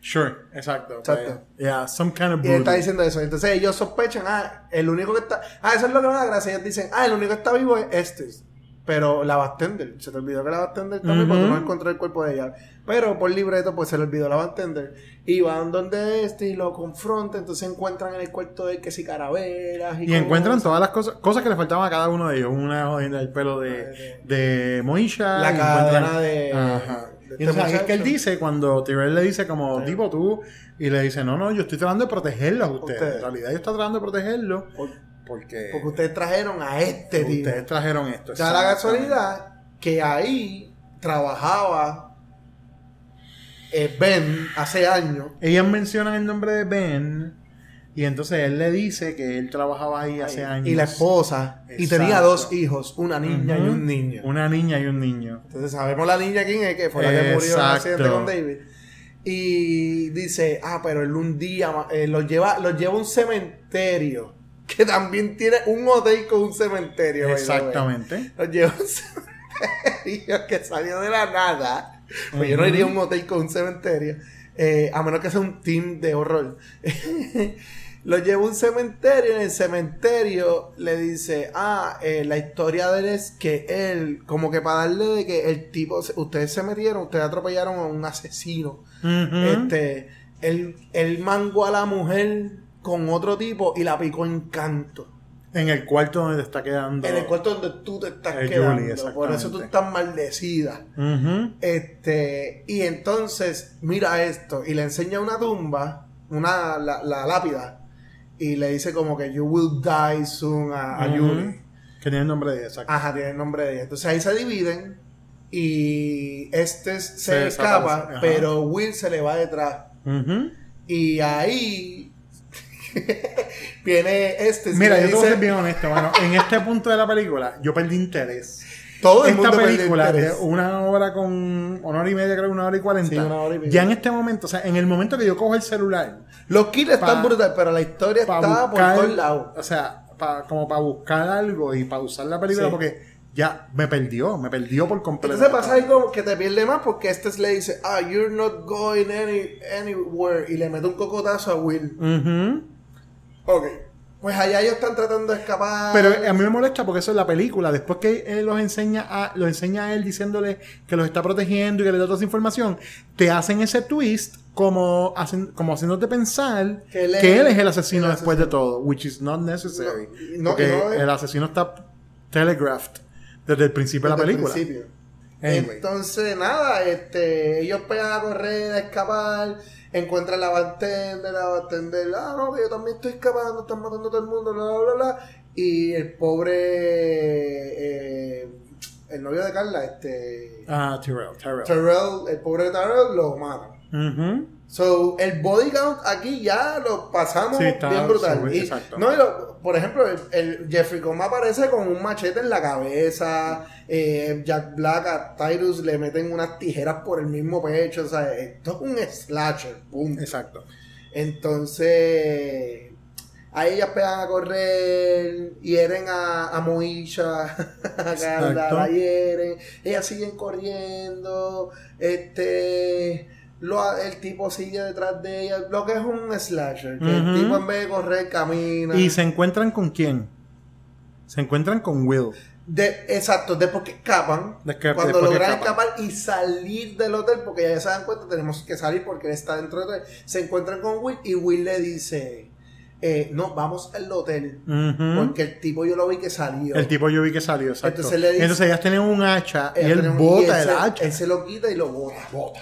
Sure, exacto. Exacto. Pues, yeah, some kind of Y él está diciendo eso. Entonces ellos sospechan, ah, el único que está. Ah, eso es lo que me da gracia. Ellos dicen, ah, el único que está vivo es este. Pero la bartender, se te olvidó que la bartender también, porque Ujú. no encontró el cuerpo de ella. Pero por libreto, pues se le olvidó la bartender. Y van donde este y lo confronta. Entonces encuentran en el cuarto de que si caraveras. Y, Y encuentran cosas. todas las cosas, cosas que le faltaban a cada uno de ellos. Una jodienda del pelo de, de Moisha. La cadena encuentran- de- Ajá. Y este entonces es que él dice, cuando Tyrell le dice como, tipo tú, y le dice, no, no, yo estoy tratando de protegerlos a ustedes. En realidad yo estoy tratando de protegerlos Por- porque, Porque ustedes trajeron a este tío. ustedes trajeron esto. Da la casualidad que ahí trabajaba eh, Ben hace años. Ellas mencionan el nombre de Ben. Y entonces él le dice que él trabajaba ahí hace años. Y la esposa. Y tenía dos hijos, una niña y un niño. Una niña y un niño. Entonces sabemos la niña quién es, que fue la que murió en Exacto. accidente con David. Y dice, ah, pero él un día eh, los lleva, los lleva a un cementerio. <laughs> Que también tiene un hotel con un cementerio. Exactamente. Los lleva a un <laughs> cementerio que salió de la nada. Pues yo no iría a un hotel con un cementerio. eh, a menos que sea un team de horror. <laughs> Lo lleva a un cementerio. En el cementerio le dice: Ah, eh, la historia de él es que él, como que para darle de que el tipo, ustedes se metieron, ustedes atropellaron a un asesino. Este, él, él mangó a la mujer con otro tipo y la picó en canto. En el cuarto donde te está quedando. En el cuarto donde tú te estás quedando. Julie, por eso tú estás maldecida. Este, y entonces, mira esto, y le enseña una tumba, una, la, la lápida, y le dice como que you will die soon a, a. Julie. Que tiene el nombre de ella, exacto. Ajá, tiene el nombre de ella. Entonces ahí se dividen, y este se, Se escapa, pero Will se le va detrás. Y ahí <laughs> viene este. Mira, yo te voy a dice- ser bien honesto, mano. En este punto de la película, yo perdí interés. Todo el Esta mundo película de una hora con una hora y media, creo, una hora y cuarenta. Sí, una hora y media. Ya en este momento, o sea, en el momento que yo cojo el celular, Los kills están brutales, pero la historia está buscar, por todos lados. o sea, pa- como para buscar algo y para usar la película, Sí. porque ya me perdió, me perdió por completo. Entonces pasa algo que te pierde más porque este le dice, ah, you're not going any, anywhere. Y le mete un cocotazo a Will. Ujú. Ok. Pues allá ellos están tratando de escapar. Pero a mí me molesta porque eso es la película. Después que él los enseña a, lo enseña a él diciéndole que los está protegiendo y que le da toda esa información, te hacen ese twist como, hacen, como haciéndote pensar Que él que es- él es el asesino el después de todo, which is not necessary. No, no, porque no es- el asesino está telegraphed desde el principio de la Desde el película. principio. Anyway. Entonces, nada, este, ellos pegan a correr, a escapar, encuentran la bartender, la bartender, ah, no, que yo también estoy escapando, están matando a todo el mundo, bla, bla, bla, bla. Y el pobre, eh, el novio de Carla, este, Ah, Tyrell, Tyrell. Terrell, el pobre Terrell, lo matan. Ujú. So, el body count aquí ya lo pasamos Sí, está bien brutal. Y, no, y lo- por ejemplo, el, el Jeffrey Combs aparece con un machete en la cabeza. eh, Jack Black a Tyrus le meten unas tijeras por el mismo pecho. O sea, esto es un slasher. Punto. Exacto. Entonces, ahí ellas pegan a correr, hieren a, a Moisha, <laughs> a Carla, la hieren, ellas siguen corriendo, este, lo- el tipo sigue detrás de ellas, lo que es un slasher, que el tipo en vez de correr camina. ¿Y se encuentran con quién? Se encuentran con Will. De, exacto, después que escapan, De que- cuando logran escapar y salir del hotel, porque ya se dan cuenta, tenemos que salir porque él está dentro del hotel, se encuentran con Will y Will le dice, eh, no, vamos al hotel, porque el tipo yo lo vi que salió. El tipo yo vi que salió, exacto. Entonces le dice- Entonces ellas tienen un hacha y Ella él un- bota él el se- hacha. Él se lo quita y lo bota, bota.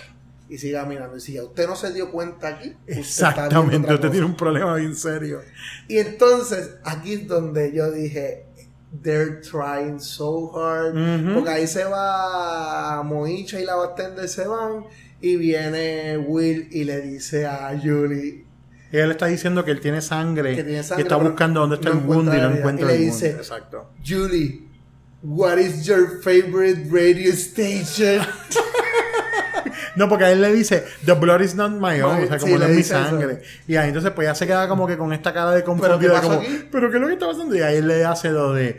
Y sigue caminando. Y si ya usted no se dio cuenta aquí, usted está Exactamente, usted tiene un problema bien serio. Y entonces, aquí es donde yo dije, they're trying so hard. Porque ahí se va Moicha y la bartender se van. Y viene Will y le dice a Julie él está diciendo que él tiene sangre, que tiene y sangre. está pero buscando dónde está no el mundo y no encuentra Y le el dice, mundo. Exacto. Julie, what is your favorite radio station? <laughs> No, porque a él le dice, The blood is not my own, o sea, sí, como no le es mi eso. sangre. Y ahí entonces, pues ya se queda como que con esta cara de ¿Pero qué como, aquí? ¿pero qué es lo que está pasando? Y ahí él le hace lo de,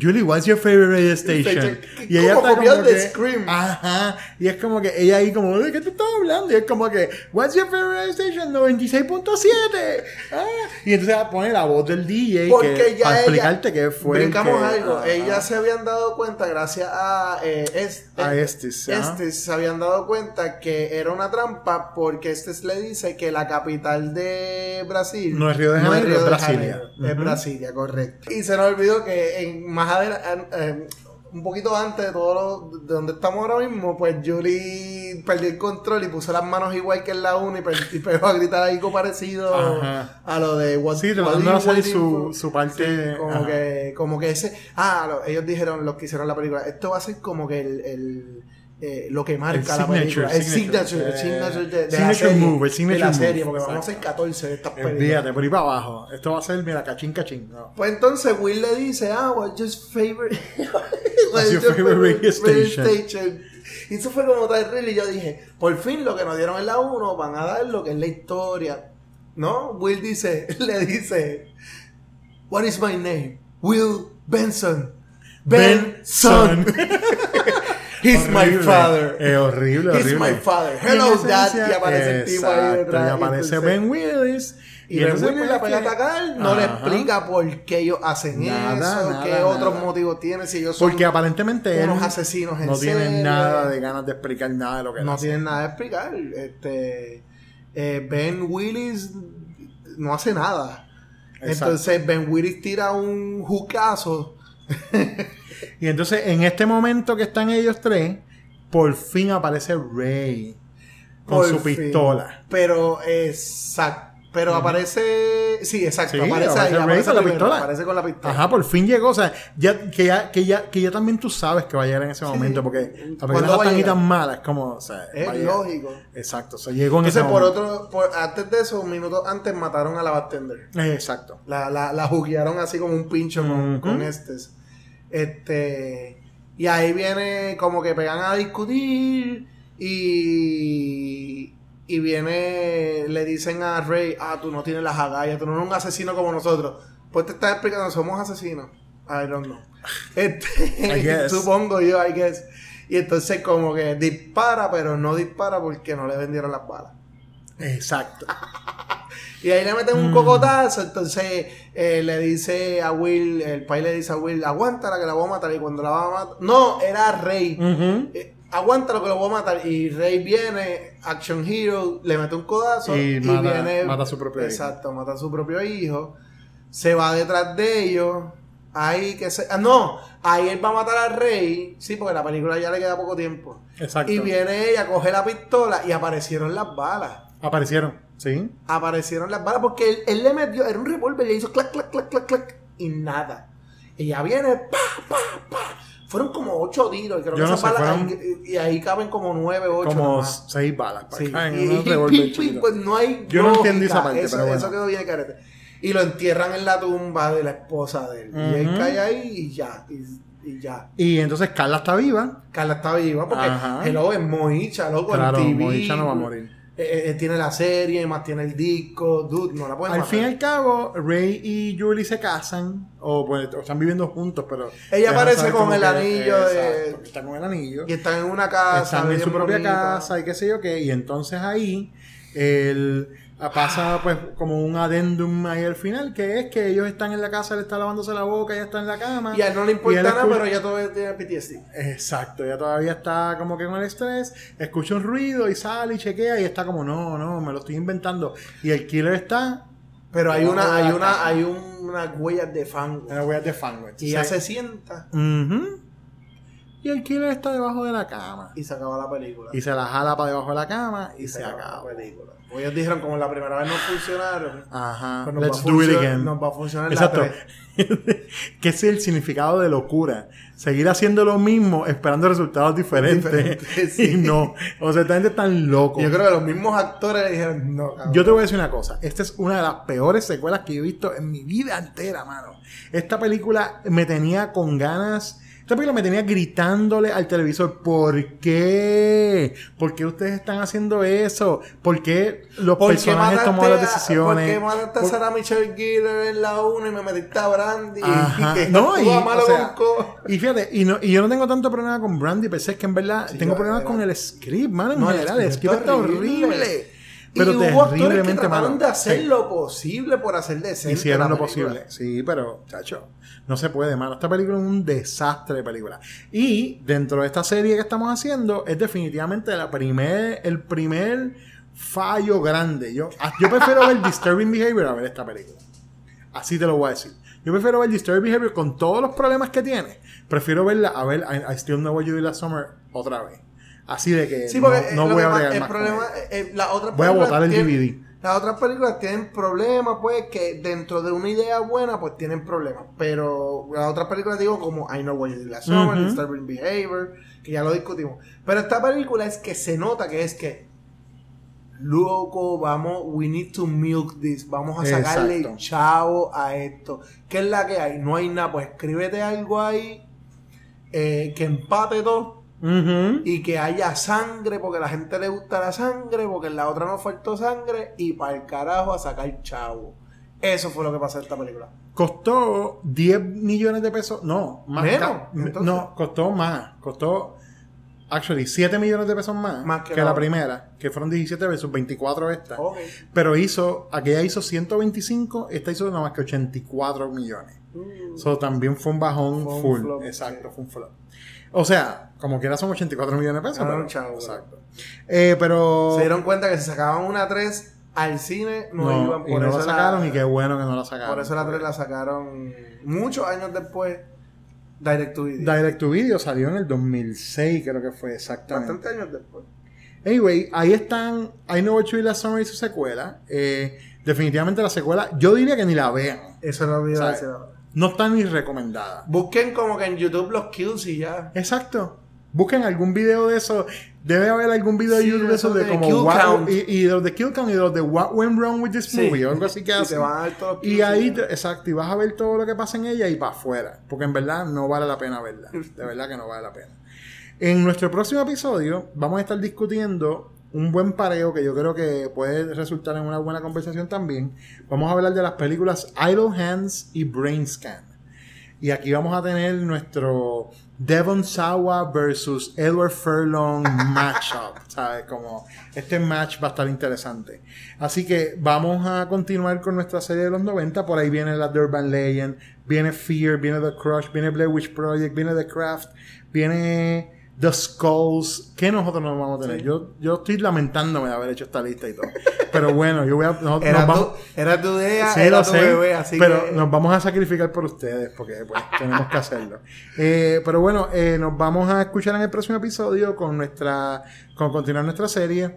Julie, what's your favorite radio station? Station. Y ella está como de que, Scream. Ajá. Y es como que ella ahí como, ¿de qué te estás hablando? Y es como que, what's your favorite radio station? 96.7. Ah. Y entonces pone la voz del DJ Porque que, ya para ella- explicarte que fue Brincamos que- algo. Ajá. Ellas se habían dado cuenta, gracias a eh, este, A Estes, ajá. Estes, se habían dado cuenta que era una trampa porque Estes le dice que la capital de Brasil No es Río de Janeiro, es de Brasilia. Janeiro, Es Ujú. Brasilia, correcto. Y se nos olvidó que en más adelante, un poquito antes de todo lo, de donde estamos ahora mismo, pues Julie perdió el control y puso las manos igual que en la 1 y, y pegó a gritar algo parecido Ajá. a lo de What, Sí, tratando de hacer su- su parte, Sí, como ajá. que como que ese ah lo- ellos dijeron los que hicieron la película esto va a ser como que el, el, eh, lo que marca El la signature, película el signature. signature, el signature de, de la serie, move, el signature de la move. serie porque vamos a hacer Exacto. 14 de estas películas Olvídate, por ahí para abajo. Esto va a ser, mira, cachín, cachín. No. pues entonces Will le dice, ah, <laughs> what's your favorite, What's your favorite radio station? Y eso fue como terrible y yo dije, por fin lo que nos dieron en la 1 van a dar lo que es la historia. ¿No? Will dice, <laughs> le dice, what is my name? Will Benson. Benson. <laughs> He's my Horrible. father. Es horrible, He's horrible. my father. Y Hello, dad. Y aparece el tipo ahí detrás. Y aparece Ben Willis. Y, Ben entonces, Willis la pega a que- atacar, no le explica por qué ellos hacen Nada, eso, nada, qué otros motivos tienen, si ellos son Porque aparentemente unos asesinos en no tiene serie. nada de ganas de explicar nada de lo que no tienen nada de explicar. Este, eh, ben Willis no hace nada. Exacto. Entonces Ben Willis tira un jucazo. <laughs> Y entonces, en este momento que están ellos tres, por fin aparece Ray con por su fin. pistola. Pero, exacto. Pero aparece. Sí, exacto. Sí, aparece, aparece ahí, aparece con la primero, pistola. Aparece con la pistola. Ajá, por fin llegó. O sea, ya, que, ya, que, ya, que ya también tú sabes que va a llegar en ese momento. Porque la ¿Cuándo película va a es tan y tan mala. Es como. O sea, Es lógico. Exacto. O sea, llegó en Entonces, ese por momento. otro. Por, antes de eso, un minuto antes mataron a la bartender. Exacto. La, la, la juguearon así como un pincho con, con. Este. Y ahí viene como que pegan a discutir. Y. Y viene. Le dicen a Rey: Ah, tú no tienes las agallas, tú no eres un asesino como nosotros. Pues te estás explicando, somos asesinos. I don't know. <laughs> Este, supongo yo, I guess. Y entonces, como que dispara, pero no dispara porque no le vendieron las balas. Exacto. <laughs> Y ahí le meten Mm. un cocotazo, entonces eh, le dice a Will, el pai le dice a Will, aguántala que la voy a matar. Y cuando la va a matar, no, era Rey. Eh, aguántalo que lo voy a matar. Y Rey viene, Action Hero, le mete un codazo Y y, mata- viene. mata a su propio hijo. Exacto, mata a su propio hijo. Se va detrás de ellos. Ahí que se. ah, no, ahí él va a matar al Rey. Sí, porque la película ya le queda poco tiempo. Exacto. Y viene ella, coge la pistola y aparecieron las balas Aparecieron. Sí. aparecieron las balas porque él, él le metió, era un revólver, le hizo clac, clac, clac, clac, clac, y nada. Ella viene, pa, pa, pa, Fueron como ocho tiros. y Creo Yo que no esas sé, balas- fueron- y, y ahí caben como nueve, ocho. como nomás. seis balas. Sí, en y, un y- revólver y- pues no hay Yo no lógica. entendí esa parte, eso, pero bueno. eso quedó bien carete. Y lo entierran en la tumba de la esposa de él. Y él cae ahí y ya. Y, ya. Y entonces Carla está viva. Carla está viva porque Ajá. Hello es Moicha, loco. Claro, TV, Moicha no va a morir. Eh, eh, tiene la serie, más tiene el disco. Dude, no la pueden Al matar. fin y al cabo, Ray y Julie se casan, o, pues, o están viviendo juntos, pero... Ella aparece con el anillo de- Exacto, está con el anillo. Y están en una casa. están en su propia casa y qué sé yo qué, y entonces ahí el, pasa pues como un adendum ahí al final, que es que ellos están en la casa, él está lavándose la boca, ella está en la cama. Y a él no le importa nada, escucha- pero ella todavía tiene PTSD. Exacto, ella todavía está como que con el estrés, escucha un ruido y sale y chequea y está como, no, no, me lo estoy inventando. Y el killer está Pero hay una, hay una, hay un- unas huellas de fango. en las huellas de fango. Y ella se sienta. Y el killer está debajo de la cama. y se acaba la película. Y se la jala para debajo de la cama y, se, acaba. la película. Pues ellos dijeron, como la primera vez no funcionaron, Ajá. pues nos Let's va a do it funcionar- again. Nos va a funcionar Exacto. la <laughs> ese es el significado de locura. Seguir haciendo lo mismo esperando resultados diferentes. <laughs> Sí. y no. O sea, esta gente es tan loco. Yo creo que los mismos actores le dijeron, no, cabrón. Yo te voy a decir una cosa. Esta es una de las peores secuelas que he visto en mi vida entera, mano. Esta película me tenía con ganas. Esta película me tenía gritándole al televisor. ¿Por qué? ¿Por qué ustedes están haciendo eso? ¿Por qué los ¿Por personajes tomaron las a- decisiones? ¿Por qué mataste a Por- Sarah Michelle Gellar en la 1 y me metiste a Brandy? Ajá. <laughs> Y que No, y, malo o sea, y fíjate, y, no, y yo no tengo tanto problema con Brandy, pero es que en verdad Sí, tengo problemas con el script, mano, en No, el general. El script script está está horrible. Horrible. Y Pero hubo actores que trataron malo. de hacer Sí. lo posible por hacer decente Hicieron lo película. posible. Sí, pero, chacho, no se puede, mano. Esta película es un desastre de película. Y dentro de esta serie que estamos haciendo, es definitivamente la primer, el primer fallo grande. Yo, ah, yo prefiero ver Disturbing Behavior a ver esta película. Así te lo voy a decir. Yo prefiero ver Disturbing Behavior con todos los problemas que tiene. Prefiero verla a ver I, I Still Know What You Did Last Summer otra vez. Así de que Sí, no, voy a bregar el más con eh, las otras Voy a películas botar el tienen- DVD. Las otras películas tienen problemas, pues, que dentro de una idea buena, pues tienen problemas. Pero las otras películas, digo, como I Know What You Did Last Summer, Ujú. Disturbing Behavior, que ya lo discutimos. Pero esta película es que se nota que es que, loco, vamos, we need to milk this, vamos a sacarle Exacto. chavo a esto. ¿Qué es la que hay? No hay nada, pues escríbete algo ahí eh, que empate todo Y que haya sangre porque a la gente le gusta la sangre porque en la otra no faltó sangre y para el carajo a sacar chavo eso fue lo que pasó en esta película Costó 10 millones de pesos. No, más. Menos. No, costó más. Costó, actually, 7 millones de pesos más, Más que que, la primera, que fueron 17 versus 24 esta. Pero hizo, aquella hizo 125, esta hizo nada más que 84 millones. Eso también fue un bajón Mm. Un full. flop, Exacto, sí. fue un flop. O sea, como quiera son 84 millones de pesos. Ganaron pero- chavo, exacto. Eh, pero. se dieron cuenta que si sacaban una 3 al cine no, no, iban y por no eso la sacaron la, y qué bueno que no la sacaron. por eso la 3 la sacaron muchos años después Direct to Video Direct to Video salió en el 2006, creo que fue exactamente. bastantes años después Anyway, ahí están I Know What You Last Summer y su secuela. Eh, definitivamente la secuela, yo diría que ni la vean. eso lo olvidé ¿Sabes? decir ahora. No está ni recomendada. busquen como que en YouTube los kills y ya Exacto. Busquen algún video de eso. Debe haber algún video de YouTube de eso de de como what- y, y de los de Kill Count y de los de What Went Wrong with This Sí. Movie o algo así que hacen. Y ahí, te- exacto, y vas a ver todo lo que pasa en ella y para afuera. Porque en verdad no vale la pena verla. <laughs> De verdad que no vale la pena. En nuestro próximo episodio vamos a estar discutiendo un buen pareo que yo creo que puede resultar en una buena conversación también. Vamos a hablar de las películas Idle Hands y Brain Scan. Y aquí vamos a tener nuestro Devon Sawa versus Edward Furlong <laughs> matchup. ¿Sabes? Como este match va a estar interesante. Así que vamos a continuar con nuestra serie de los 90. Por ahí viene la Durban Legend, viene Fear, viene The Crush, viene Blair Witch Project, viene The Craft, viene The Skulls. ¿Qué nosotros nos vamos a tener? Yo, yo estoy lamentándome de haber hecho esta lista y todo. Pero bueno, yo voy a. nosotros era, nos vamos- tu, era tu idea Sí, era tu sé, bebé así pero que nos vamos a sacrificar por ustedes porque pues, tenemos que hacerlo. Eh, pero bueno, eh, nos vamos a escuchar en el próximo episodio con nuestra, con continuar nuestra serie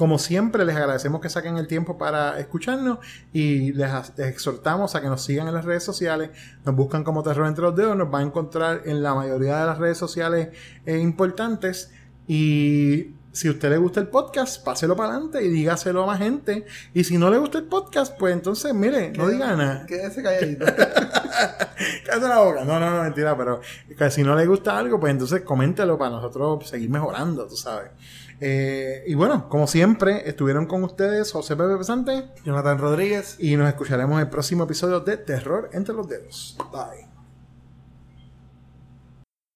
Como siempre, les agradecemos que saquen el tiempo para escucharnos y les, les exhortamos a que nos sigan en las redes sociales. Nos buscan como Terror entre los dedos, nos van a encontrar en la mayoría de las redes sociales eh, importantes. Y si a usted le gusta el podcast, páselo para adelante y dígaselo a más gente. Y si no le gusta el podcast, pues entonces, mire, no diga nada. Quédese calladito. <laughs> Cállate la boca. No, no, no, mentira, pero que si no le gusta algo, pues entonces coméntelo para nosotros seguir mejorando, tú sabes. Eh, y bueno, como siempre, estuvieron con ustedes José Pepe Pesante Jonathan Rodríguez. y nos escucharemos en el próximo episodio de Terror entre los dedos. Bye.